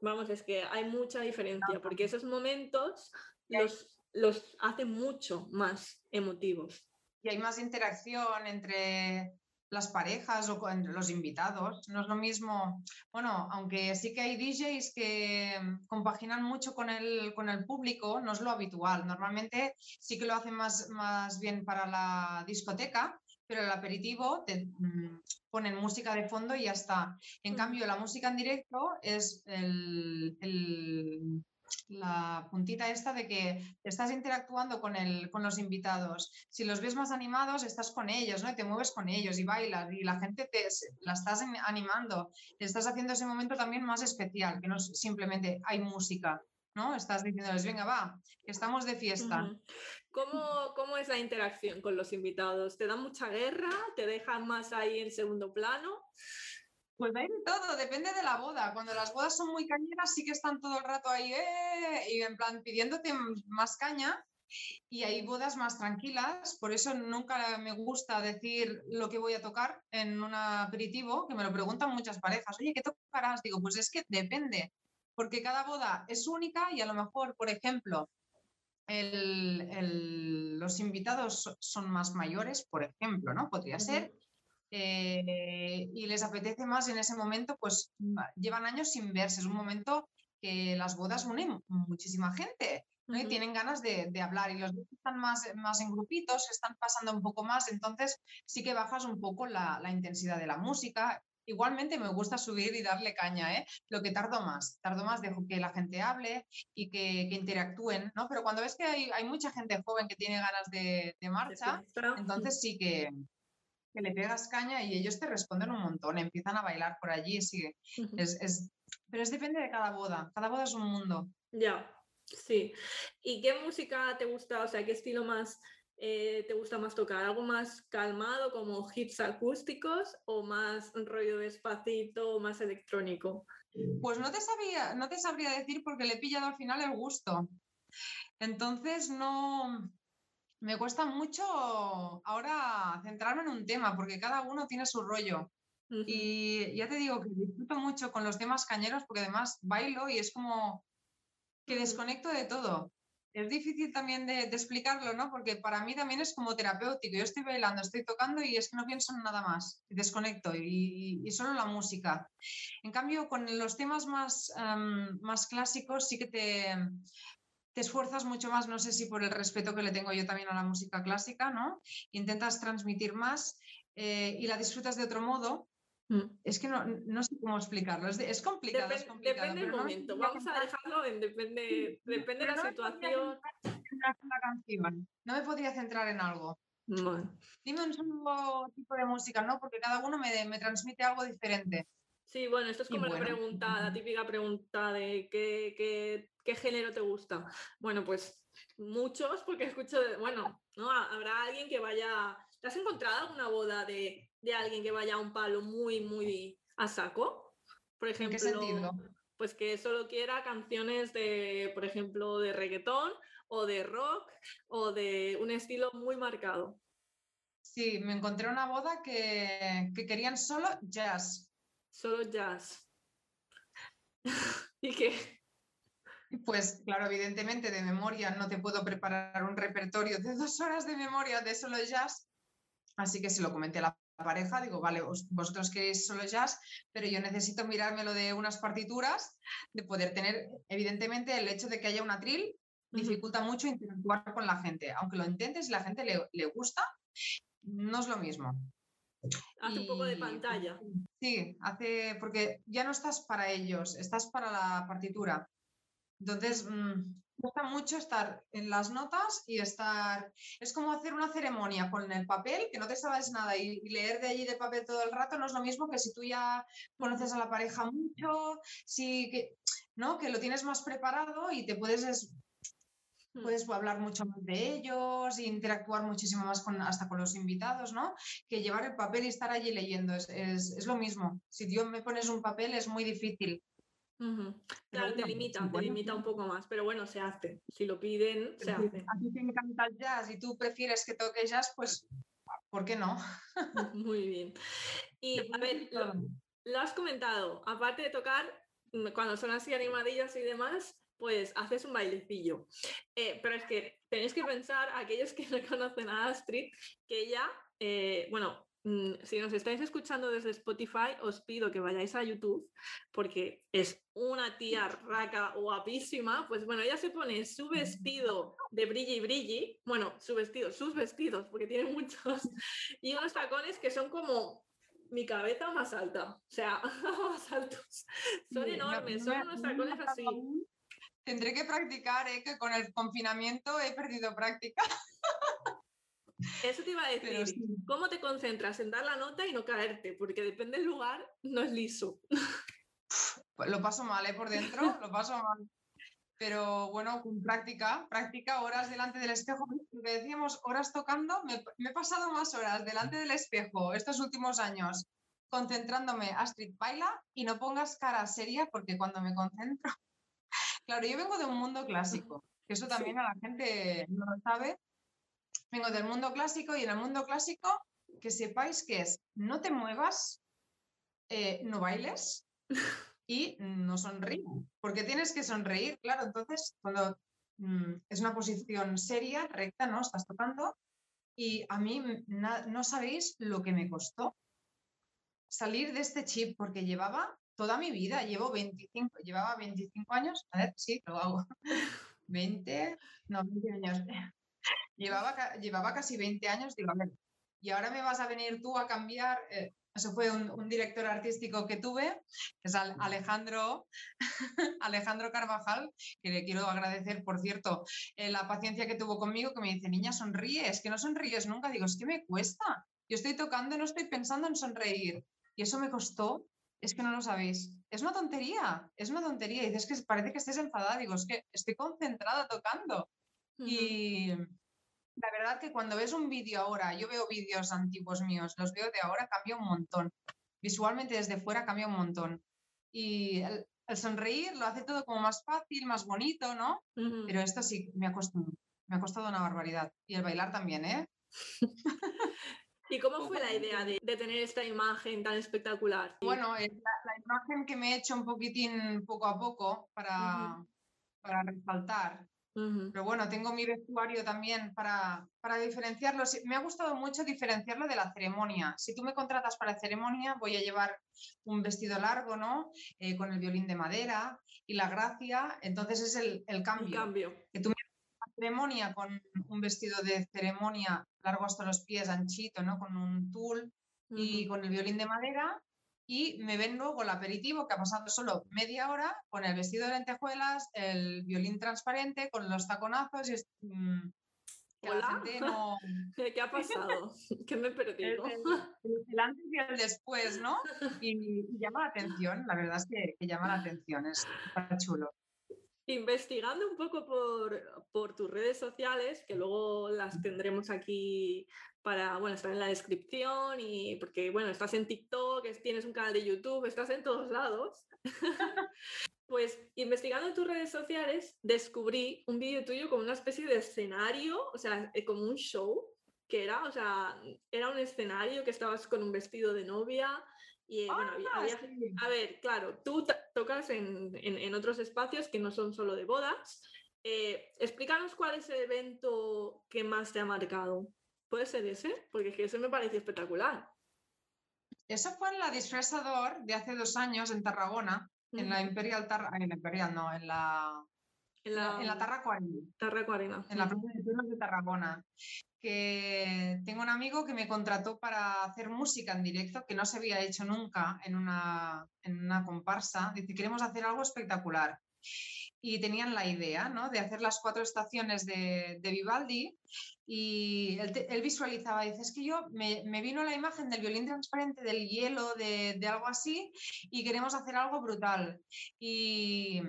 vamos, es que hay mucha diferencia, porque esos momentos los, los hace mucho más emotivos. Y hay más interacción entre las parejas o con los invitados. No es lo mismo, bueno, aunque sí que hay DJs que compaginan mucho con el, con el público, no es lo habitual. Normalmente sí que lo hacen más, más bien para la discoteca, pero el aperitivo te mm, ponen música de fondo y ya está. En cambio, la música en directo es el la puntita esta de que estás interactuando con, el, con los invitados. Si los ves más animados, estás con ellos, ¿no? Y te mueves con ellos y bailas y la gente te la estás animando. Estás haciendo ese momento también más especial, que no es simplemente hay música, ¿no? Estás diciéndoles, venga, va, que estamos de fiesta. ¿Cómo, ¿Cómo, es la interacción con los invitados? ¿Te dan mucha guerra? ¿Te dejan más ahí en segundo plano? Pues hay de todo, depende de la boda. Cuando las bodas son muy cañeras, sí que están todo el rato ahí, ¡eh! y en plan pidiéndote más caña. Y hay bodas más tranquilas, por eso nunca me gusta decir lo que voy a tocar en un aperitivo, que me lo preguntan muchas parejas, oye, ¿qué tocarás? Digo, pues es que depende, porque cada boda es única y a lo mejor, por ejemplo, los invitados son más mayores, por ejemplo, ¿no? Podría ser. Eh, y les apetece más en ese momento, pues llevan años sin verse, es un momento que las bodas unen muchísima gente. ¿no? Y tienen ganas de, hablar y los están más, más en grupitos, están pasando un poco más, entonces sí que bajas un poco la, intensidad de la música. Igualmente me gusta subir y darle caña, ¿eh? lo que tardo más, tardo más, dejo que la gente hable y que, interactúen, ¿no? Pero cuando ves que hay, hay, mucha gente joven que tiene ganas de, de marcha, entonces sí que, que le pegas caña y ellos te responden un montón, empiezan a bailar por allí, sí. es, pero es depende de cada boda, cada boda es un mundo. Ya, sí. ¿Y qué música te gusta, o sea, qué estilo más eh, te gusta más tocar? ¿Algo más calmado como hits acústicos o más rollo despacito o más electrónico? Pues no te, sabía, no te sabría decir porque le he pillado al final el gusto. Entonces no, me cuesta mucho ahora centrarme en un tema, porque cada uno tiene su rollo. Y ya te digo que disfruto mucho con los temas cañeros, porque además bailo y es como que desconecto de todo. Es difícil también de, explicarlo, ¿no? Porque para mí también es como terapéutico. Yo estoy bailando, estoy tocando y es que no pienso en nada más. Desconecto y, solo la música. En cambio, con los temas más, em, más clásicos sí que te, te esfuerzas mucho más, no sé si por el respeto que le tengo yo también a la música clásica, ¿no? Intentas transmitir más eh, y la disfrutas de otro modo. Mm. Es que no, no, sé cómo explicarlo, es, complicado, Depende del momento, vamos a dejarlo en depende, depende de la situación. No me podría centrar en algo. Dime un solo tipo de música, ¿no? Porque cada uno me, me transmite algo diferente. Sí, bueno, esto es como la pregunta, la típica pregunta de qué, qué, género te gusta. Bueno, pues muchos, porque escucho, bueno, ¿no? Habrá alguien que vaya. ¿Te has encontrado alguna boda de, alguien que vaya a un palo muy, muy a saco? Por ejemplo. ¿En qué sentido? Pues que solo quiera canciones de, por ejemplo, de reggaetón o de rock o de un estilo muy marcado. Sí, me encontré una boda que, que querían solo jazz solo jazz. ¿Y qué? Pues claro, evidentemente de memoria no te puedo preparar un repertorio de dos horas de memoria de solo jazz, así que se lo comenté a la pareja, digo, vale, vosotros queréis solo jazz, pero yo necesito mirármelo de unas partituras, de poder tener, evidentemente, el hecho de que haya un atril dificulta mucho interactuar con la gente, aunque lo intentes y la gente le, gusta, no es lo mismo. Hace un poco de pantalla. Sí, hace, porque ya no estás para ellos, estás para la partitura. Entonces, mm, gusta mucho estar en las notas y estar. Es como hacer una ceremonia con el papel, que no te sabes nada y, leer de allí de papel todo el rato no es lo mismo que si tú ya conoces a la pareja mucho, si que, ¿no? que lo tienes más preparado y te puedes. Hmm. Puedes hablar mucho más de ellos e interactuar muchísimo más con, hasta con los invitados, ¿no? Que llevar el papel y estar allí leyendo es, es, es lo mismo. Si yo me pones un papel es muy difícil Claro, te limita, te limita un poco más, pero bueno, se hace. Si lo piden, se hace. A ti te encanta el jazz y tú prefieres que toque jazz, pues, ¿por qué no? Muy bien. Y a ver, lo, has comentado, aparte de tocar, mm, cuando son así animadillas y demás, pues haces un bailecillo. Eh, pero es que tenéis que pensar, aquellos que no conocen a Astrid, que ella, eh, bueno, si nos estáis escuchando desde Spotify, os pido que vayáis a YouTube porque es una tía raca guapísima. Pues bueno, ella se pone su vestido de brilli brilli, bueno, su vestido, sus vestidos, porque tiene muchos, y unos tacones que son como mi cabeza más alta, o sea, más altos. Son enormes, son unos tacones así. Tendré que practicar, ¿eh? que con el confinamiento he perdido práctica. Eso te iba a decir. ¿Cómo te concentras en dar la nota y no caerte? Porque depende del lugar, no es liso. Pues lo paso mal, ¿eh? Por dentro, lo paso mal. Pero bueno, con práctica, práctica, horas delante del espejo. decíamos, horas tocando, me, he pasado más horas delante del espejo estos últimos años, concentrándome, Astrid, baila y no pongas cara seria porque cuando me concentro. Claro, yo vengo de un mundo clásico, que eso también a la gente no lo sabe, vengo del mundo clásico y en el mundo clásico que sepáis que es no te muevas, eh, no bailes y no sonríes, porque tienes que sonreír, claro, entonces cuando mm, es una posición seria, recta, ¿no? Estás tocando y a mí no sabéis lo que me costó salir de este chip porque llevaba toda mi vida, llevo 25, llevaba 25 años, a ver, sí, lo hago, 20, no, 20 años, Llevaba, llevaba casi 20 años, digo, y ahora me vas a venir tú a cambiar. Eh, eso fue un, director artístico que tuve, que es Alejandro, Alejandro Carvajal, que le quiero agradecer, por cierto, eh, la paciencia que tuvo conmigo, que me dice, niña, sonríe, es que no sonríes nunca. Digo, es que me cuesta. Yo estoy tocando y no estoy pensando en sonreír. Y eso me costó, es que no lo sabéis. Es una tontería, es una tontería. Y dices que parece que estés enfadada. Digo, es que estoy concentrada tocando. Y la verdad que cuando ves un vídeo ahora, yo veo vídeos antiguos míos, los veo de ahora, cambia un montón. Visualmente desde fuera cambia un montón. Y el, sonreír lo hace todo como más fácil, más bonito, ¿no? Pero esto sí, me ha, costado, me ha costado una barbaridad. Y el bailar también, ¿eh? ¿Y cómo fue la idea de, tener esta imagen tan espectacular? Bueno, la, la, imagen que me he hecho un poquitín poco a poco para, para resaltar pero bueno, tengo mi vestuario también para, para diferenciarlo. Me ha gustado mucho diferenciarlo de la ceremonia. Si tú me contratas para la ceremonia, voy a llevar un vestido largo, ¿no? Eh, con el violín de madera y la gracia. Entonces es el, el cambio. cambio. Que tú me ceremonia con un vestido de ceremonia largo hasta los pies, anchito, ¿no? Con un tul y con el violín de madera y me ven luego el aperitivo que ha pasado solo media hora con el vestido de lentejuelas, el violín transparente, con los taconazos y mm, ¿Hola? ¿Qué ha pasado? ¿Qué me he perdido? El, antes y el después, ¿no? Y, llama la atención, la verdad es que, que llama la atención, es chulo. Investigando un poco por, por, tus redes sociales, que luego las tendremos aquí para, bueno, estar en la descripción y porque, bueno, estás en TikTok, tienes un canal de YouTube, estás en todos lados. pues investigando tus redes sociales, descubrí un vídeo tuyo como una especie de escenario, o sea, eh, como un show, que era, o sea, era un escenario que estabas con un vestido de novia Y eh, bueno, Ah, había- sí. a ver, claro, tú tocas en, en- en otros espacios que no son solo de bodas. Eh, explícanos cuál es el evento que más te ha marcado. ¿Puede ser ese? Porque es que ese me pareció espectacular. Eso fue en la Disfrazador de hace dos años en Tarragona, en la. Imperial Tarra, en la Imperial no, en la, En la, en la. Tarraco Arena. en la. Plaza de Toros de Tarragona, que tengo un amigo que me contrató para hacer música en directo, que no se había hecho nunca en una, en una comparsa. Dice, queremos hacer algo espectacular. Y tenían la idea, ¿no? De hacer las cuatro estaciones de, de Vivaldi y él, él visualizaba, dice, es que yo me, me vino la imagen del violín transparente, del hielo, de, de algo así, y queremos hacer algo brutal. Y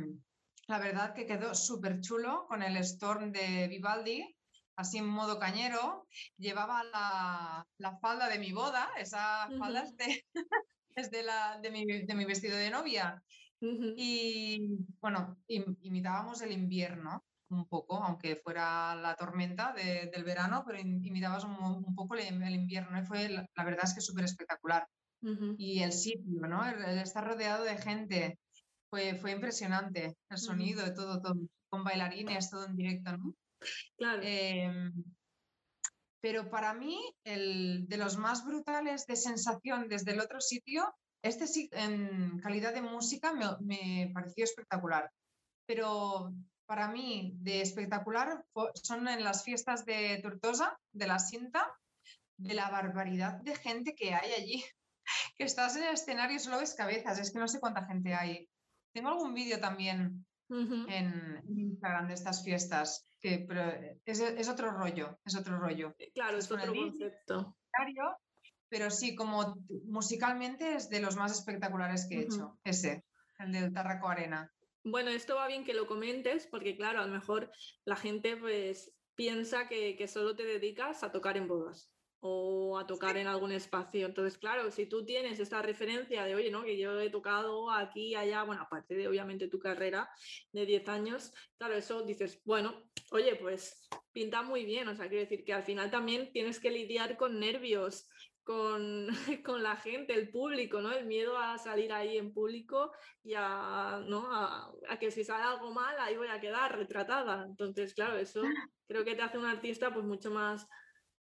la verdad que quedó súper chulo con el Storm de Vivaldi, así en modo cañero. Llevaba la, la falda de mi boda, esa falda Ujú. es, de, es de, la, de, mi, de mi vestido de novia. Ujú. Y bueno, im- imitábamos el invierno un poco, aunque fuera la tormenta de- del verano, pero im- imitabas un, un poco el, el invierno y fue, la, la verdad es que súper espectacular. Ujú. Y el sitio, ¿no? El, el estar rodeado de gente, fue, fue impresionante, el sonido, todo, todo, con bailarines, todo en directo, ¿no? Claro. Em, pero para mí, el de los más brutales de sensación desde el otro sitio, este sí, en calidad de música, me, me pareció espectacular. Pero para mí, de espectacular, son en las fiestas de Tortosa, de la Cinta, de la barbaridad de gente que hay allí. Que estás en el escenario y solo ves cabezas, es que no sé cuánta gente hay. Tengo algún vídeo también en en Instagram de estas fiestas, que, pero es, es otro rollo, es otro rollo. Claro, es es otro concepto. Pero sí, como musicalmente es de los más espectaculares que he hecho, ese, el del Tarraco Arena. Bueno, esto va bien que lo comentes porque, claro, a lo mejor la gente pues piensa que, que solo te dedicas a tocar en bodas o a tocar en algún espacio. Entonces, claro, si tú tienes esta referencia de, oye, ¿no? Que yo he tocado aquí, allá, bueno, aparte de obviamente tu carrera de 10 años, claro, eso dices, bueno, oye, pues pinta muy bien. O sea, quiero decir que al final también tienes que lidiar con nervios. Con, con la gente, el público, ¿no? El miedo a salir ahí en público y a, ¿no? a, a que si sale algo mal, ahí voy a quedar retratada. Entonces, claro, eso creo que te hace un artista pues mucho más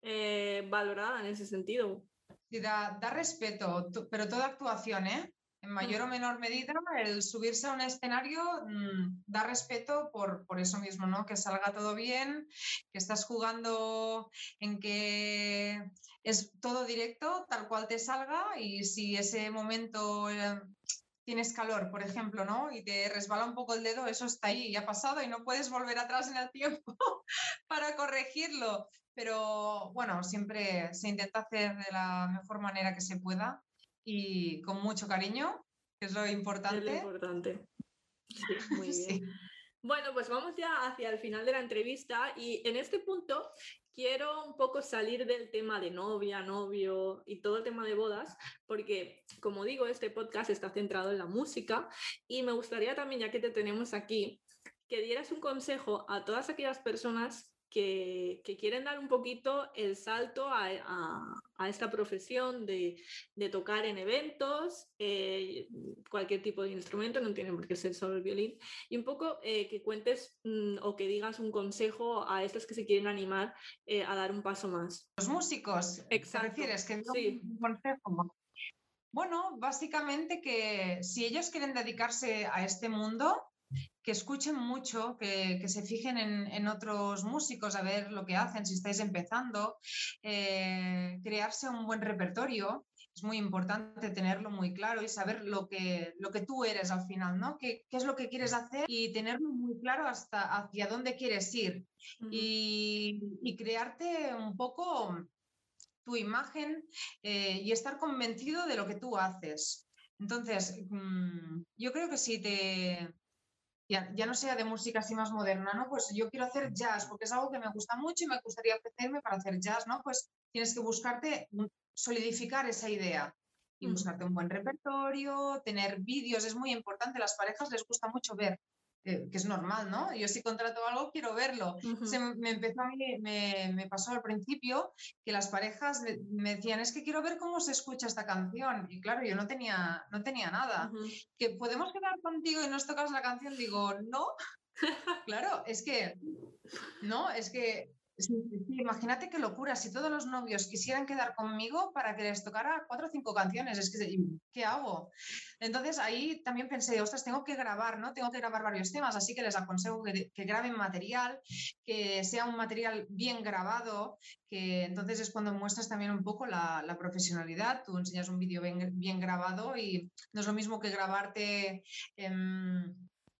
eh, valorada en ese sentido. Sí, da, da respeto, to- pero toda actuación, ¿eh? En mayor o menor medida, el subirse a un escenario mm, da respeto por, por eso mismo, ¿no? Que salga todo bien, que estás jugando en que es todo directo, tal cual te salga, y si ese momento eh, tienes calor, por ejemplo, ¿no? Y te resbala un poco el dedo, eso está ahí, ya ha pasado y no puedes volver atrás en el tiempo para corregirlo. Pero bueno, siempre se intenta hacer de la mejor manera que se pueda y con mucho cariño, que es lo Es lo importante. importante. Sí, muy bien. Sí. Bueno, pues vamos ya hacia el final de la entrevista y en este punto quiero un poco salir del tema de novia, novio y todo el tema de bodas, porque como digo, este podcast está centrado en la música y me gustaría también, ya que te tenemos aquí, que dieras un consejo a todas aquellas personas que, que quieren dar un poquito el salto a, a- a esta profesión de, de tocar en eventos, eh, cualquier tipo de instrumento, no tiene por qué ser solo el violín, y un poco eh, que cuentes mm, o que digas un consejo a estos que se quieren animar eh, a dar un paso más. Los músicos, Exacto, ¿te refieres? Que digo sí. un consejo. Bueno, básicamente que si ellos quieren dedicarse a este mundo, que escuchen mucho, que, que se fijen en, en otros músicos, a ver lo que hacen, si estáis empezando, eh, crearse un buen repertorio. Es muy importante tenerlo muy claro y saber lo que, lo que tú eres al final, ¿no? ¿Qué, qué es lo que quieres hacer? Y tenerlo muy claro hasta hacia dónde quieres ir y, y crearte un poco tu imagen eh, y estar convencido de lo que tú haces. Entonces, mm, yo creo que si te, ya, ya no sea de música así más moderna, ¿no? Pues yo quiero hacer jazz porque es algo que me gusta mucho y me gustaría ofrecerme para hacer jazz, ¿no? Pues tienes que buscarte, solidificar esa idea y buscarte un buen repertorio, tener vídeos, es muy importante, las parejas les gusta mucho ver que es normal, ¿no? Yo si contrato algo quiero verlo. Se me empezó a mí, me, pasó al principio que las parejas me, decían, es que quiero ver cómo se escucha esta canción. Y claro, yo no tenía, no tenía nada. Que podemos quedar contigo y nos tocas la canción, digo, no. claro, es que, no, es que imagínate qué locura, si todos los novios quisieran quedar conmigo para que les tocara cuatro o cinco canciones, es que, ¿qué hago? Entonces ahí también pensé, ostras, tengo que grabar, ¿no? Tengo que grabar varios temas, así que les aconsejo que, graben material, que sea un material bien grabado, que entonces es cuando muestras también un poco la, profesionalidad, tú enseñas un vídeo bien, grabado y no es lo mismo que grabarte...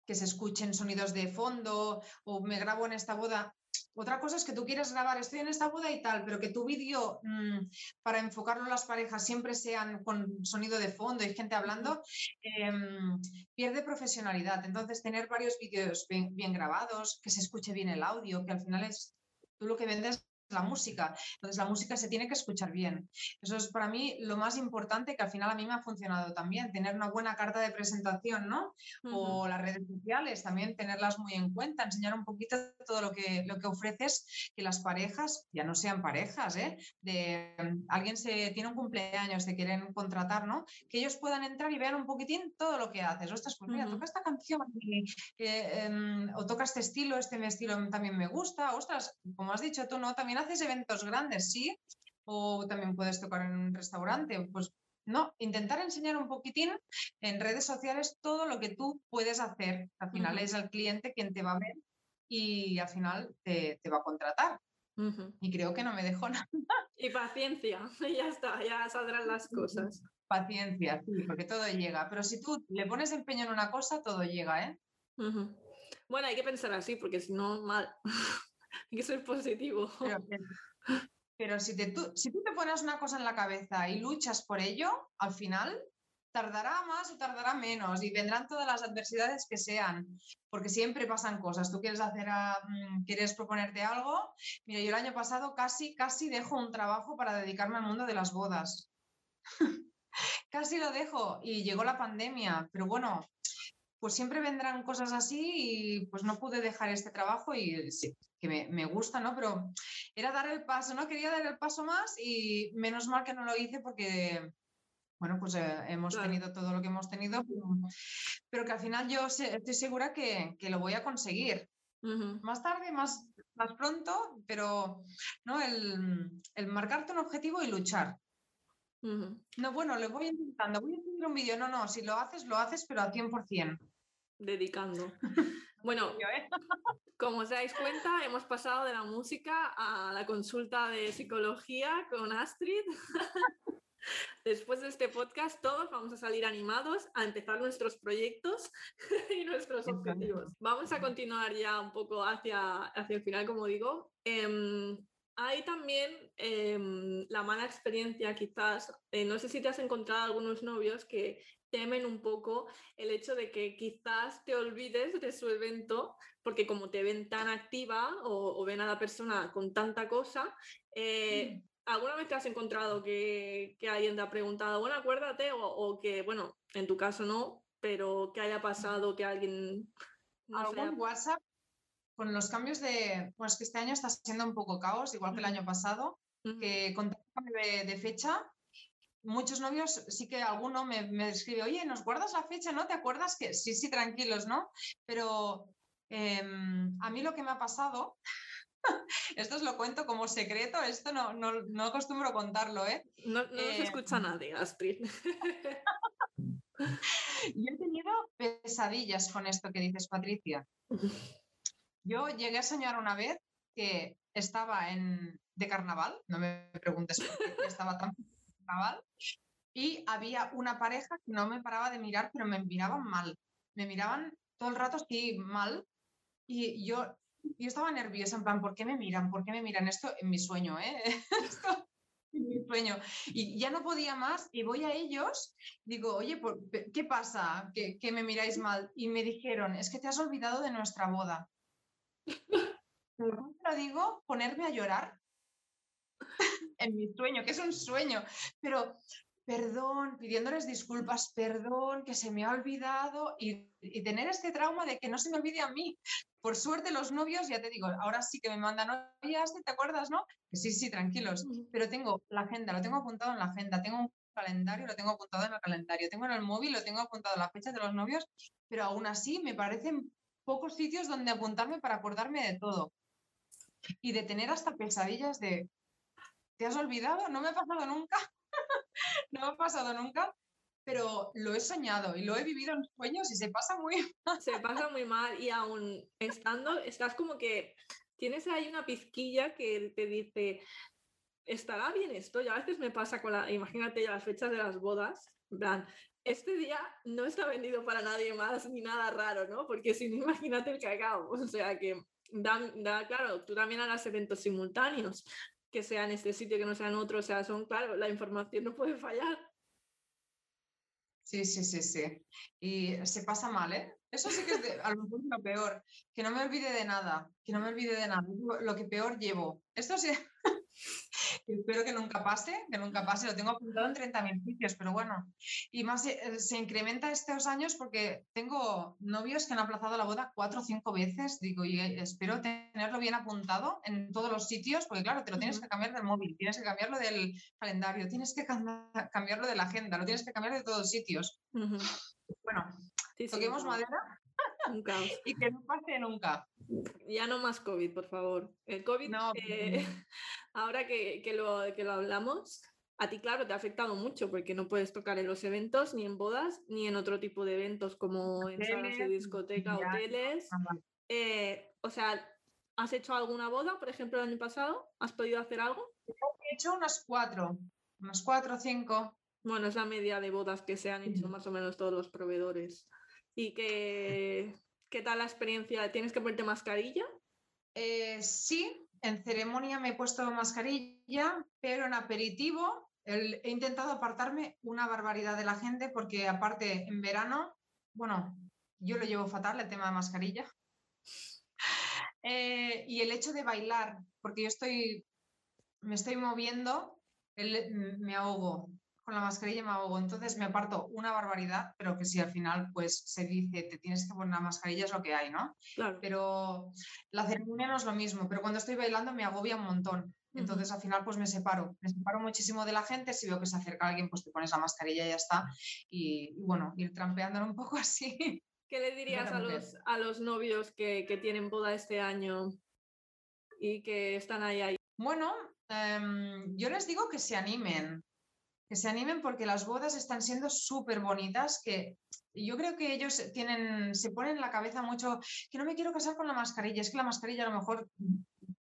que se escuchen sonidos de fondo o me grabo en esta boda otra cosa es que tú quieres grabar, estoy en esta boda y tal, pero que tu vídeo mm, para enfocarlo a las parejas siempre sean con sonido de fondo y gente hablando, em, pierde profesionalidad. Entonces, tener varios vídeos bien, grabados, que se escuche bien el audio, que al final es tú lo que vendes la música. Entonces, la música se tiene que escuchar bien. Eso es para mí lo más importante que al final a mí me ha funcionado también, tener una buena carta de presentación, ¿no? O las redes sociales, también tenerlas muy en cuenta, enseñar un poquito todo lo que, lo que ofreces, que las parejas ya no sean parejas, ¿eh? De alguien se tiene un cumpleaños, te quieren contratar, ¿no? Que ellos puedan entrar y vean un poquitín todo lo que haces. Ostras, pues mira, toca esta canción em, o toca este estilo, este estilo también me gusta. Ostras, como has dicho tú, ¿no? También haces eventos grandes, sí, o también puedes tocar en un restaurante, pues no, intentar enseñar un poquitín en redes sociales todo lo que tú puedes hacer. Al final es el cliente quien te va a ver y al final te, va a contratar. Y creo que no me dejo nada. Y paciencia, ya está, ya saldrán las cosas. Paciencia, sí, porque todo llega. Pero si tú le pones empeño en una cosa, todo llega, ¿eh? Bueno, hay que pensar así, porque si no, mal. Hay que ser positivo. Pero, si, te, tú, si tú te pones una cosa en la cabeza y luchas por ello, al final tardará más o tardará menos y vendrán todas las adversidades que sean, porque siempre pasan cosas. Tú quieres hacer, mm, quieres proponerte algo. Mira, yo el año pasado casi, casi dejo un trabajo para dedicarme al mundo de las bodas. casi lo dejo y llegó la pandemia, pero bueno, pues siempre vendrán cosas así y pues no pude dejar este trabajo y sí, que me, gusta, ¿no? Pero era dar el paso, ¿no? Quería dar el paso más y menos mal que no lo hice porque, bueno, pues eh, hemos tenido todo lo que hemos tenido, pero, que al final yo estoy segura que, lo voy a conseguir. Más tarde, más, más pronto, pero ¿no? el, el marcarte un objetivo y luchar. No, bueno, lo voy intentando, voy a subir un vídeo. No, no, si lo haces, lo haces, pero al 100%. Dedicando. Bueno, ¿eh? como os dais cuenta, hemos pasado de la música a la consulta de psicología con Astrid. Después de este podcast, todos vamos a salir animados a empezar nuestros proyectos y nuestros objetivos. Vamos a continuar ya un poco hacia, hacia el final, como digo. Em, hay también em, la mala experiencia, quizás, eh, no sé si te has encontrado algunos novios que temen un poco el hecho de que quizás te olvides de su evento, porque como te ven tan activa o, ven a la persona con tanta cosa, eh, mm. ¿alguna vez te has encontrado que, alguien te ha preguntado, bueno, acuérdate, o, que, bueno, en tu caso no, pero que haya pasado que alguien... ¿Algún WhatsApp con los cambios de, pues que este año está siendo un poco caos, igual que el año pasado, que con de, de, fecha, muchos novios, sí que alguno me, me, escribe, oye, ¿nos guardas la fecha? ¿No te acuerdas que sí, sí, tranquilos, ¿no? Pero em, a mí lo que me ha pasado, esto os lo cuento como secreto, esto no, no, no acostumbro contarlo, ¿eh? No, no se escucha em, nadie, Astrid. Yo he tenido pesadillas con esto que dices, Patricia. Yo llegué a soñar una vez que estaba en, de carnaval, no me preguntes por qué estaba tan carnaval, y había una pareja que no me paraba de mirar, pero me miraban mal. Me miraban todo el rato así mal, y yo, yo estaba nerviosa, en plan, ¿por qué me miran? ¿Por qué me miran? Esto en mi sueño, ¿eh? Esto en mi sueño. Y ya no podía más, y voy a ellos, digo, oye, ¿qué pasa? ¿Que, que me miráis mal? Y me dijeron, es que te has olvidado de nuestra boda lo digo, ponerme a llorar en mi sueño, que es un sueño, pero perdón, pidiéndoles disculpas, perdón, que se me ha olvidado y, y, tener este trauma de que no se me olvide a mí. Por suerte los novios, ya te digo, ahora sí que me mandan, oye, ¿te acuerdas, no? Sí, sí, tranquilos, pero tengo la agenda, lo tengo apuntado en la agenda, tengo un calendario, lo tengo apuntado en el calendario, tengo en el móvil, lo tengo apuntado la fecha de los novios, pero aún así me parecen pocos sitios donde apuntarme para acordarme de todo. Y de tener hasta pesadillas de, ¿te has olvidado? No me ha pasado nunca. no me ha pasado nunca, pero lo he soñado y lo he vivido en sueños y se pasa muy mal. Se pasa muy mal y aún estando, estás como que tienes ahí una pizquilla que te dice, estará bien esto. Y a veces me pasa con la, imagínate ya las fechas de las bodas, plan, este día no está vendido para nadie más ni nada raro, ¿no? Porque si no, imagínate el cacao. O sea que da, claro, tú también hagas eventos simultáneos, que sea en este sitio, que no sea en otro, o sea, son, claro, la información no puede fallar. Sí, sí, sí, sí. Y se pasa mal, ¿eh? Eso sí que es a lo mejor lo peor. Que no me olvide de nada, que no me olvide de nada. Lo que peor llevo. Esto sí, Espero que nunca pase, que nunca pase. Lo tengo apuntado en 30.000 sitios, pero bueno. Y más eh, se incrementa estos años porque tengo novios que han aplazado la boda cuatro o cinco veces. Digo, y eh, espero tenerlo bien apuntado en todos los sitios, porque claro, te lo tienes que cambiar del móvil, tienes que cambiarlo del calendario, tienes que cambiarlo de la agenda, lo tienes que cambiar de todos los sitios. Bueno, toquemos madera y que no pase nunca. Ya no más COVID, por favor. El COVID, no, eh, ahora que, lo, que lo hablamos, a ti, claro, te ha afectado mucho porque no puedes tocar en los eventos, ni en bodas, ni en otro tipo de eventos como en salas de discoteca, hoteles. Eh, o sea, ¿has hecho alguna boda, por ejemplo, el año pasado? ¿Has podido hacer algo? He hecho unas cuatro, unas cuatro o cinco. Bueno, es la media de bodas que se han hecho más o menos todos los proveedores. ¿Y que, qué tal la experiencia? ¿Tienes que ponerte mascarilla? Eh, sí, en ceremonia me he puesto mascarilla, pero en aperitivo he intentado apartarme una barbaridad de la gente porque aparte en verano, bueno, yo lo llevo fatal el tema de mascarilla. Eh, y el hecho de bailar, porque yo estoy, me estoy moviendo, me ahogo con la mascarilla me ahogo, entonces me aparto una barbaridad, pero que si al final pues se dice te tienes que poner la mascarilla es lo que hay, ¿no? Claro. Pero la ceremonia no es lo mismo, pero cuando estoy bailando me agobia un montón. Entonces al final pues me separo, me separo muchísimo de la gente, si veo que se acerca alguien pues te pones la mascarilla y ya está. Y, bueno, ir trampeándolo un poco así. ¿Qué le dirías a los, a los novios que, que, tienen boda este año y que están ahí? ahí? Bueno, em, yo les digo que se animen, que se animen porque las bodas están siendo súper bonitas, que yo creo que ellos tienen, se ponen en la cabeza mucho que no me quiero casar con la mascarilla, es que la mascarilla a lo mejor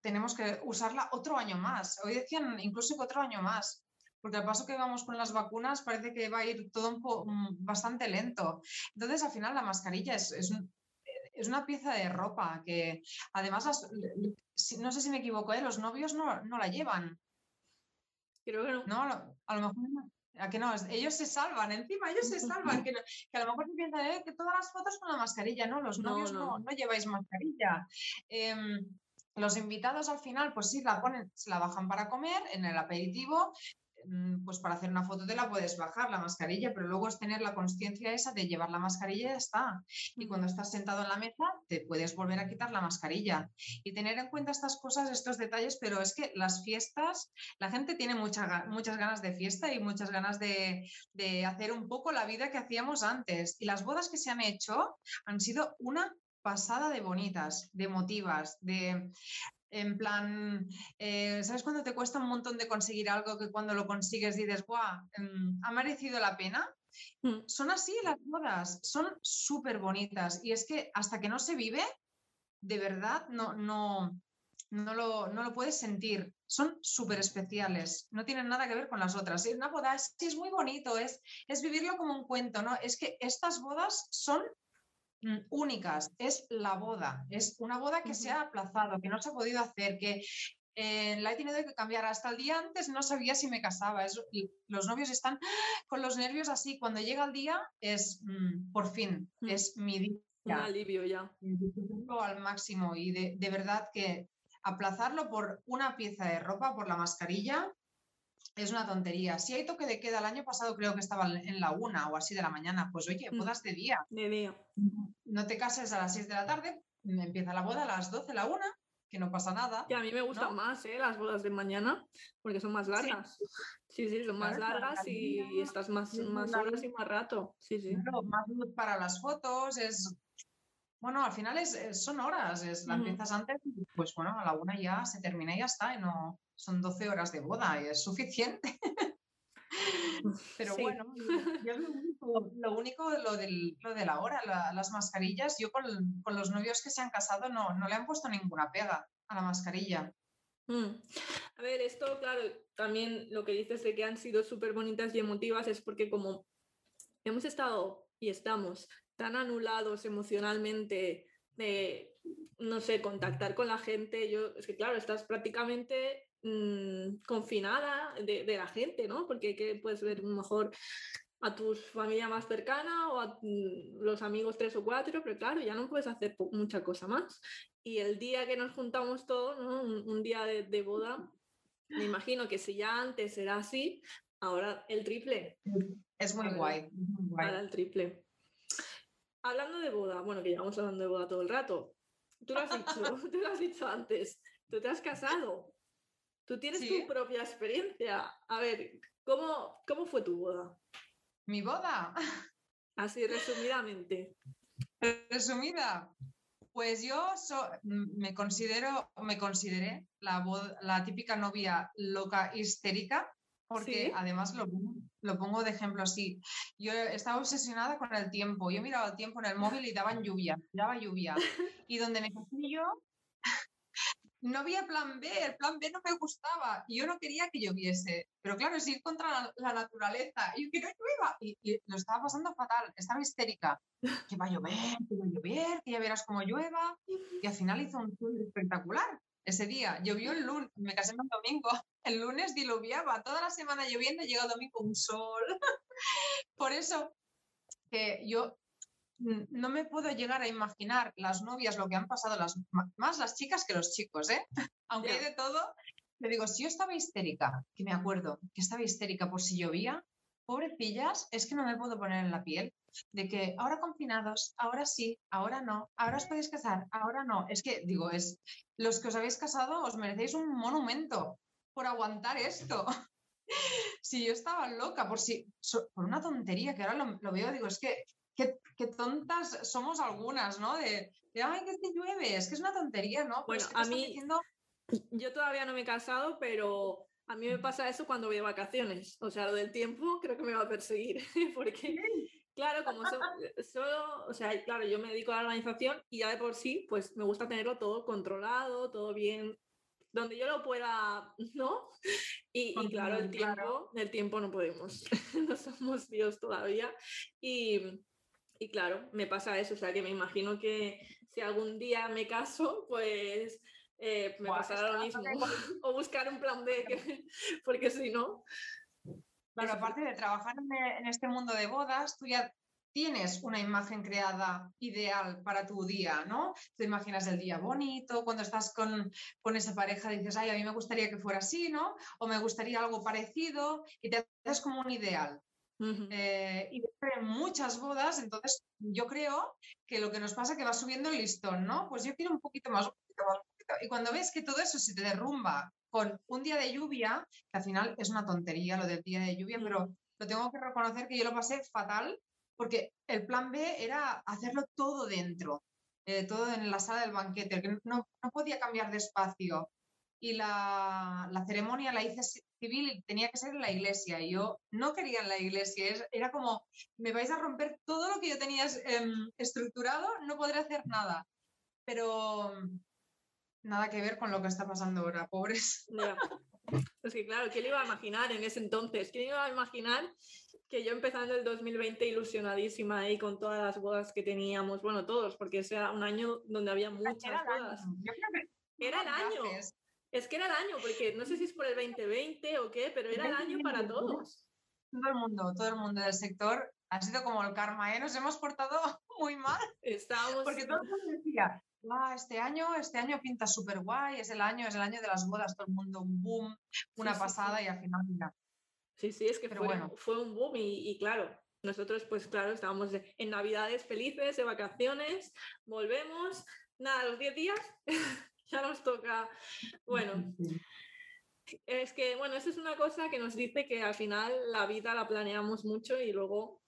tenemos que usarla otro año más. Hoy decían incluso que otro año más, porque al paso que vamos con las vacunas parece que va a ir todo un bastante lento. Entonces, al final, la mascarilla es, es, una pieza de ropa que además, no sé si me equivoco, ¿eh? los novios no, no la llevan. Creo que no. a lo mejor ¿A que no? Ellos se salvan, encima ellos se salvan, que, a lo mejor se piensa eh, que todas las fotos con la mascarilla, ¿no? Los novios no, no, lleváis mascarilla. Em, los invitados al final, pues sí, la ponen, se la bajan para comer en el aperitivo pues para hacer una foto te la puedes bajar la mascarilla, pero luego es tener la conciencia esa de llevar la mascarilla y ya está. Y cuando estás sentado en la mesa, te puedes volver a quitar la mascarilla. Y tener en cuenta estas cosas, estos detalles, pero es que las fiestas, la gente tiene muchas ganas de fiesta y muchas ganas de, de hacer un poco la vida que hacíamos antes. Y las bodas que se han hecho han sido una pasada de bonitas, de emotivas, de en plan, eh, ¿sabes cuando te cuesta un montón de conseguir algo que cuando lo consigues dices, ¡guau! Em, ¿Ha merecido la pena? Mm. Son así las bodas, son súper bonitas. Y es que hasta que no se vive, de verdad, no, no, no, lo, no lo puedes sentir. Son súper especiales, no tienen nada que ver con las otras. Una boda es, es muy bonito, es, es vivirlo como un cuento, ¿no? Es que estas bodas son Mm, únicas, es la boda, es una boda que se ha aplazado, que no se ha podido hacer, que eh, la he tenido que cambiar. Hasta el día antes no sabía si me casaba. los novios están con los nervios así. Cuando llega el día es, mm, por fin, mm. es mi día. Un alivio ya. Al máximo y de, de verdad que aplazarlo por una pieza de ropa, por la mascarilla, es una tontería. Si hay toque de queda, el año pasado creo que estaba en la una o así de la mañana, pues oye, Mm. bodas de día. De día. No te cases a las 6 de la tarde, empieza la boda a las 12, la una, que no pasa nada. Y a mí me gustan ¿No? más ¿eh? las bodas de mañana, porque son más largas. Sí, sí, son más Claro, largas y estás más, más horas y más rato. Sí, sí. Claro, más luz para las fotos, es... Bueno, al final es, son horas, es, la empiezas antes, pues bueno, a la una ya se termina y ya está, y no, son 12 horas de boda y es suficiente. Pero Sí. bueno, yo lo único, lo único lo, del, lo de la hora, la- las mascarillas, yo con, con los novios que se han casado no, no le han puesto ninguna pega a la mascarilla. Mm. A ver, esto, claro, también lo que dices de que han sido súper bonitas y emotivas es porque como hemos estado y estamos tan anulados emocionalmente de, no sé, contactar con la gente, yo, es que claro, estás prácticamente mm, confinada de, de la gente, ¿no? Porque que puedes ver mejor a tu familia más cercana o a mm, los amigos tres o cuatro, pero claro, ya no puedes hacer mucha cosa más. Y el día que nos juntamos todos, ¿no? un, un día de, de boda, me imagino que si ya antes era así, ahora el triple, Es muy Ahora- guay. es muy guay. ahora el triple. Hablando de boda, bueno, que llevamos hablando de boda todo el rato, tú lo has dicho, tú lo has dicho antes, tú te has casado, tú tienes Sí. tu propia experiencia. A ver, ¿cómo, cómo fue tu boda? Mi boda. Así resumidamente. Resumida, pues yo so- me considero, me consideré la típica novia loca histérica, porque Sí. además lo, pongo- lo pongo de ejemplo así. Yo estaba obsesionada con el tiempo. Yo miraba el tiempo en el móvil y daban lluvia, daba lluvia. Y donde me casé yo, no había plan B, el plan B no me gustaba y yo no quería que lloviese. Pero claro, es ir contra la, la naturaleza y que no llueva. Y, y lo estaba pasando fatal, estaba histérica. Que va a llover, que va a llover, que ya verás cómo llueva. Y al final hizo un sol espectacular. Ese día llovió el lunes, me casé el domingo, el lunes diluviaba, toda la semana lloviendo, llega el domingo un sol. Por eso que yo no me puedo llegar a imaginar las novias lo que han pasado, las, más las chicas que los chicos, ¿eh? Aunque hay de todo, le digo, si yo estaba histérica, que me acuerdo que estaba histérica por si llovía, pobrecillas, es que no me puedo poner en la piel de que ahora confinados, ahora sí, ahora no, ahora os podéis casar, ahora no. Es que, digo, es los que os habéis casado os merecéis un monumento por aguantar esto. si yo estaba loca por si por una tontería que ahora lo, lo veo, digo, es que qué, qué tontas somos algunas, ¿no? De, de, ay, que te llueve, es que es una tontería, ¿no? Pero Bueno, es que te a mí- diciendo- Yo todavía no me he casado, pero a mí me pasa eso cuando voy de vacaciones. O sea, lo del tiempo creo que me va a perseguir. Porque, claro, como so- solo, o sea, claro, yo me dedico a la organización y ya de por sí, pues me gusta tenerlo todo controlado, todo bien, donde yo lo pueda, ¿no? Y, y claro, el tiempo, claro. el tiempo no podemos, no somos Dios todavía. Y, y claro, me pasa eso, o sea, que me imagino que si algún día me caso, pues eh, me pasará lo mismo. o buscar un plan B, que- porque si no, Claro, es- aparte de trabajar en, e- en este mundo de bodas, tú ya tienes una imagen creada ideal para tu día, ¿no? Te imaginas el día bonito, cuando estás con, con esa pareja dices, ay, a mí me gustaría que fuera así, ¿no? O me gustaría algo parecido y te haces como un ideal. Eh, y muchas bodas, entonces yo creo que lo que nos pasa es que va subiendo el listón, ¿no? Pues yo quiero un poquito más, un poquito más, un. Y cuando ves que todo eso se te derrumba con un día de lluvia, que al final es una tontería lo del día de lluvia, pero lo tengo que reconocer que yo lo pasé fatal porque el plan B era hacerlo todo dentro, eh, todo en la sala del banquete, que no, no podía cambiar de espacio. Y la, la ceremonia la hice ci- civil tenía que ser en la iglesia. Y yo no quería en la iglesia. es- era como, me vais a romper todo lo que yo tenía em, estructurado, no podré hacer nada. Pero mm, nada que ver con lo que está pasando ahora, pobres. ya. Es que claro, ¿quién le iba a imaginar en ese entonces? ¿Quién iba a imaginar que yo empezando el 2020 ilusionadísima ahí con todas las bodas que teníamos, bueno, todos, porque ese era un año donde había muchas bodas. Yo creo que Era el año. Es que era el año, porque no sé si es por el 2020 o qué, pero era el año para 2020, todos. Todo el mundo, todo el mundo del sector ha sido como el karma, ¿eh? Nos hemos portado muy mal. Estábamos. Porque todo el mundo decía, "Guau, este año, este año pinta súper guay, es el año, es el año de las bodas, todo el mundo un boom, una sí, sí. pasada y al final, mira, Sí, sí, es que fue, bueno. fue un boom y, claro, nosotros pues claro, estábamos en Navidades felices, de vacaciones, volvemos, nada, los 10 días ya nos toca, bueno. Es que, bueno, eso es una cosa que nos dice que al final la vida la planeamos mucho y luego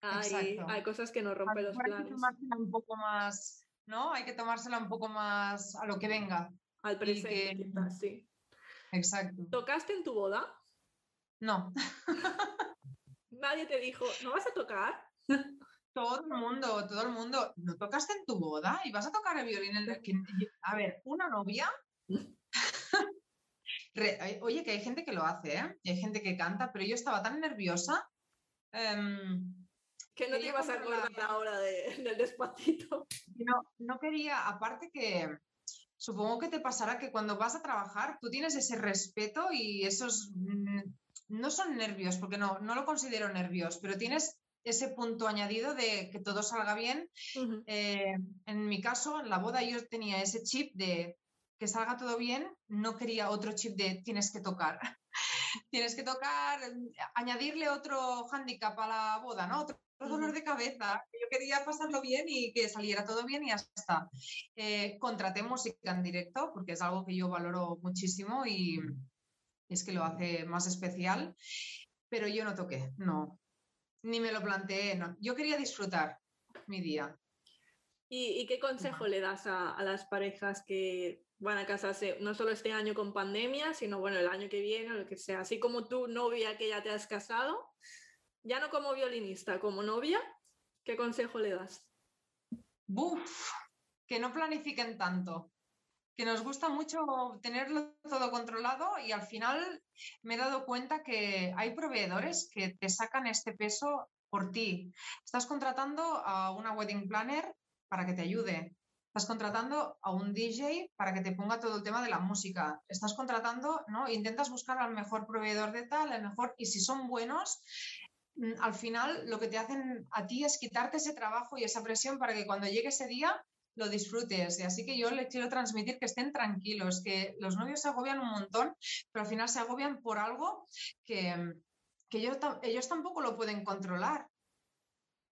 hay, hay cosas que nos rompen los planes. Un poco más, ¿no? Hay que tomársela un poco más a lo que venga. Al presente, sí. Exacto. ¿Tocaste en tu boda? No. Nadie te dijo, ¿no vas a tocar? Todo el mundo, todo el mundo, ¿no tocaste en tu boda? ¿Y vas a tocar el violín? En el... A ver, una novia. Oye, que hay gente que lo hace, ¿eh? Y hay gente que canta, pero yo estaba tan nerviosa. Em, que no te ibas a acordar ahora del despacito. No, no quería, aparte que supongo que te pasará que cuando vas a trabajar tú tienes ese respeto y esos mm, no son nervios, porque no, no lo considero nervios, pero tienes ese punto añadido de que todo salga bien. Eh, en mi caso, en la boda yo tenía ese chip de que salga todo bien, no quería otro chip de tienes que tocar. tienes que tocar, añadirle otro hándicap a la boda, ¿no? Otro dolor de cabeza. Yo quería pasarlo bien y que saliera todo bien y ya está. Eh, contraté música en directo porque es algo que yo valoro muchísimo y es que lo hace más especial, pero yo no toqué, no, ni me lo planteé, no. Yo quería disfrutar mi día. ¿Y, qué consejo le das a, a, las parejas que van a casarse no solo este año con pandemia, sino bueno, el año que viene o lo que sea? Así como tu novia que ya te has casado, ya no como violinista, como novia, ¿qué consejo le das? Buf, que no planifiquen tanto, que nos gusta mucho tenerlo todo controlado y al final me he dado cuenta que hay proveedores que te sacan este peso por ti. Estás contratando a una wedding planner para que te ayude. Estás contratando a un DJ para que te ponga todo el tema de la música. Estás contratando, ¿no? Intentas buscar al mejor proveedor de tal, el mejor, y si son buenos, al final lo que te hacen a ti es quitarte ese trabajo y esa presión para que cuando llegue ese día lo disfrutes. Y así que yo les quiero transmitir que estén tranquilos, que los novios se agobian un montón, pero al final se agobian por algo que, que ellos, ellos tampoco lo pueden controlar.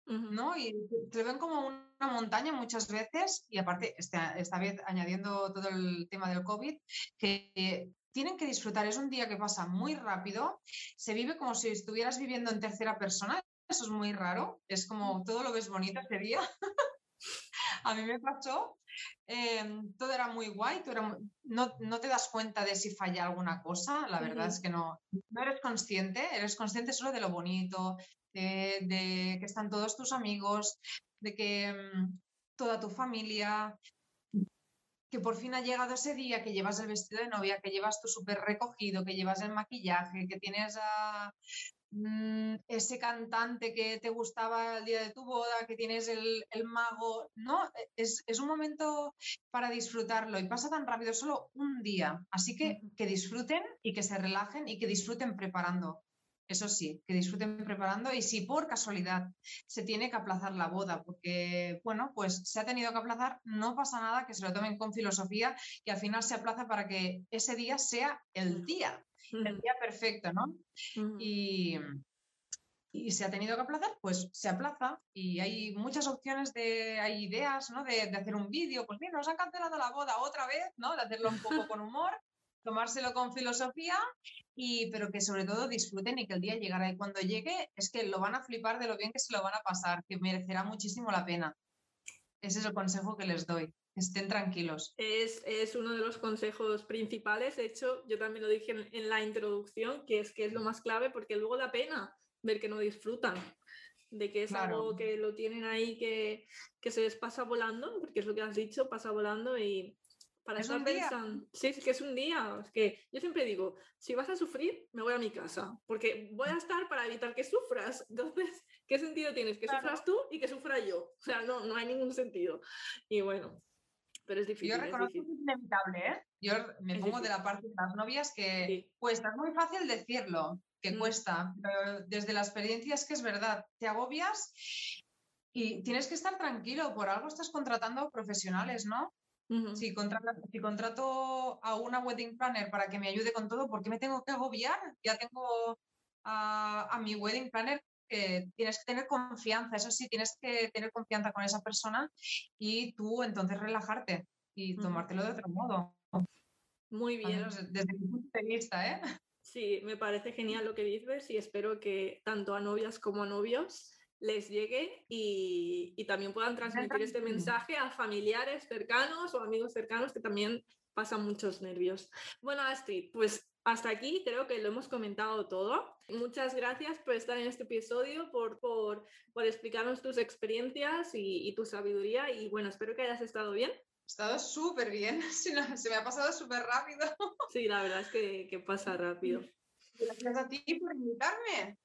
¿no? Y te ven como una montaña muchas veces, y aparte, esta, esta vez añadiendo todo el tema del COVID, que tienen que disfrutar. Es un día que pasa muy rápido, se vive como si estuvieras viviendo en tercera persona. Eso es muy raro, es como todo lo ves bonito ese día. a mí me pasó, em, todo era muy guay, no, no, te das cuenta de si falla alguna cosa, la verdad es que no, no eres consciente, eres consciente solo de lo bonito, de, de que están todos tus amigos, de que em, toda tu familia, que por fin ha llegado ese día, que llevas el vestido de novia, que llevas tu súper recogido, que llevas el maquillaje, que tienes a mm, ese cantante que te gustaba el día de tu boda, que tienes el, mago, ¿no? Es, es, un momento para disfrutarlo y pasa tan rápido, solo un día. Así que que disfruten y que se relajen y que disfruten preparando. Eso sí, que disfruten preparando y si por casualidad se tiene que aplazar la boda, porque, bueno, pues se ha tenido que aplazar, no pasa nada, que se lo tomen con filosofía y al final se aplaza para que ese día sea el día, el día perfecto, ¿no? Y, y se ha tenido que aplazar, pues se aplaza y hay muchas opciones de, hay ideas, ¿no? De, de hacer un vídeo, pues mira, nos han cancelado la boda otra vez, ¿no? De hacerlo un poco con humor tomárselo con filosofía, y, pero que sobre todo disfruten y que el día llegará. Y cuando llegue, es que lo van a flipar de lo bien que se lo van a pasar, que merecerá muchísimo la pena. Ese es el consejo que les doy. Estén tranquilos. Es, es uno de los consejos principales. De hecho, yo también lo dije en, la introducción, que es que es lo más clave, porque luego da pena ver que no disfrutan de que es algo que lo tienen ahí que, que, se les pasa volando, porque es lo que has dicho, pasa volando y, para estar pensando. Sí, es que es un día. Es que yo siempre digo, si vas a sufrir, me voy a mi casa, porque voy a estar para evitar que sufras. Entonces, ¿qué sentido tienes? Que sufras tú y que sufra yo. O sea, no, no hay ningún sentido. Y bueno, pero es difícil. Yo reconozco que es inevitable, ¿eh? Yo me pongo de la parte de las novias que cuesta, es muy fácil decirlo, que mm. cuesta, pero desde la experiencia es que es verdad, te agobias y tienes que estar tranquilo, por algo estás contratando profesionales, ¿no? Si, contrato, a una wedding planner para que me ayude con todo, ¿por qué me tengo que agobiar? Ya tengo a, mi wedding planner que tienes que tener confianza, eso sí, tienes que tener confianza con esa persona y tú entonces relajarte y tomártelo de otro modo. Muy bien. desde mi punto de vista, ¿eh? Sí, me parece genial lo que dices y espero que tanto a novias como a novios les llegue y, y también puedan transmitir este mensaje a familiares cercanos o amigos cercanos que también pasan muchos nervios. Bueno, Astrid, pues hasta aquí creo que lo hemos comentado todo. Muchas gracias por estar en este episodio, por, por, por explicarnos tus experiencias y, y, tu sabiduría y bueno, espero que hayas estado bien. He estado súper bien, se me ha pasado súper rápido. Sí, la verdad es que, que pasa rápido. Gracias a ti por invitarme.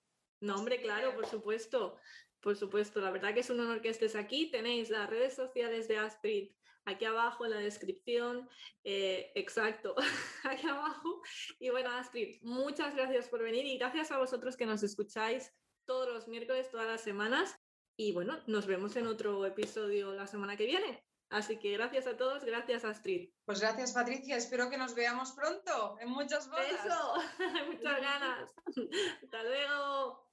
No, hombre, claro, por supuesto. Por supuesto, la verdad que es un honor que estés aquí. Tenéis las redes sociales de Astrid aquí abajo en la descripción. Eh, exacto, aquí abajo. Y bueno, Astrid, muchas gracias por venir y gracias a vosotros que nos escucháis todos los miércoles, todas las semanas. Y bueno, nos vemos en otro episodio la semana que viene. Así que gracias a todos, gracias Astrid. Pues gracias Patricia, espero que nos veamos pronto en muchas bodas. Eso, muchas ganas. Hasta luego.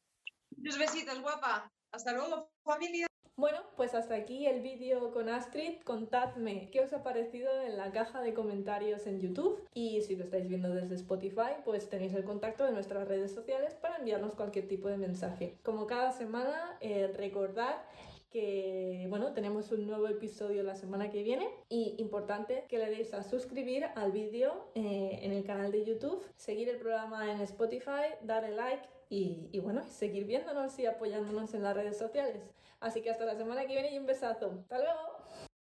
Muchos besitos, guapa. Hasta luego, familia. Bueno, pues hasta aquí el vídeo con Astrid. Contadme qué os ha parecido en la caja de comentarios en YouTube. Y si lo estáis viendo desde Spotify, pues tenéis el contacto de nuestras redes sociales para enviarnos cualquier tipo de mensaje. Como cada semana, eh, recordad que bueno, tenemos un nuevo episodio la semana que viene y importante que le deis a suscribir al vídeo eh, en el canal de YouTube, seguir el programa en Spotify, darle like y, bueno, seguir viéndonos y apoyándonos en las redes sociales. Así que hasta la semana que viene y un besazo. ¡Hasta luego!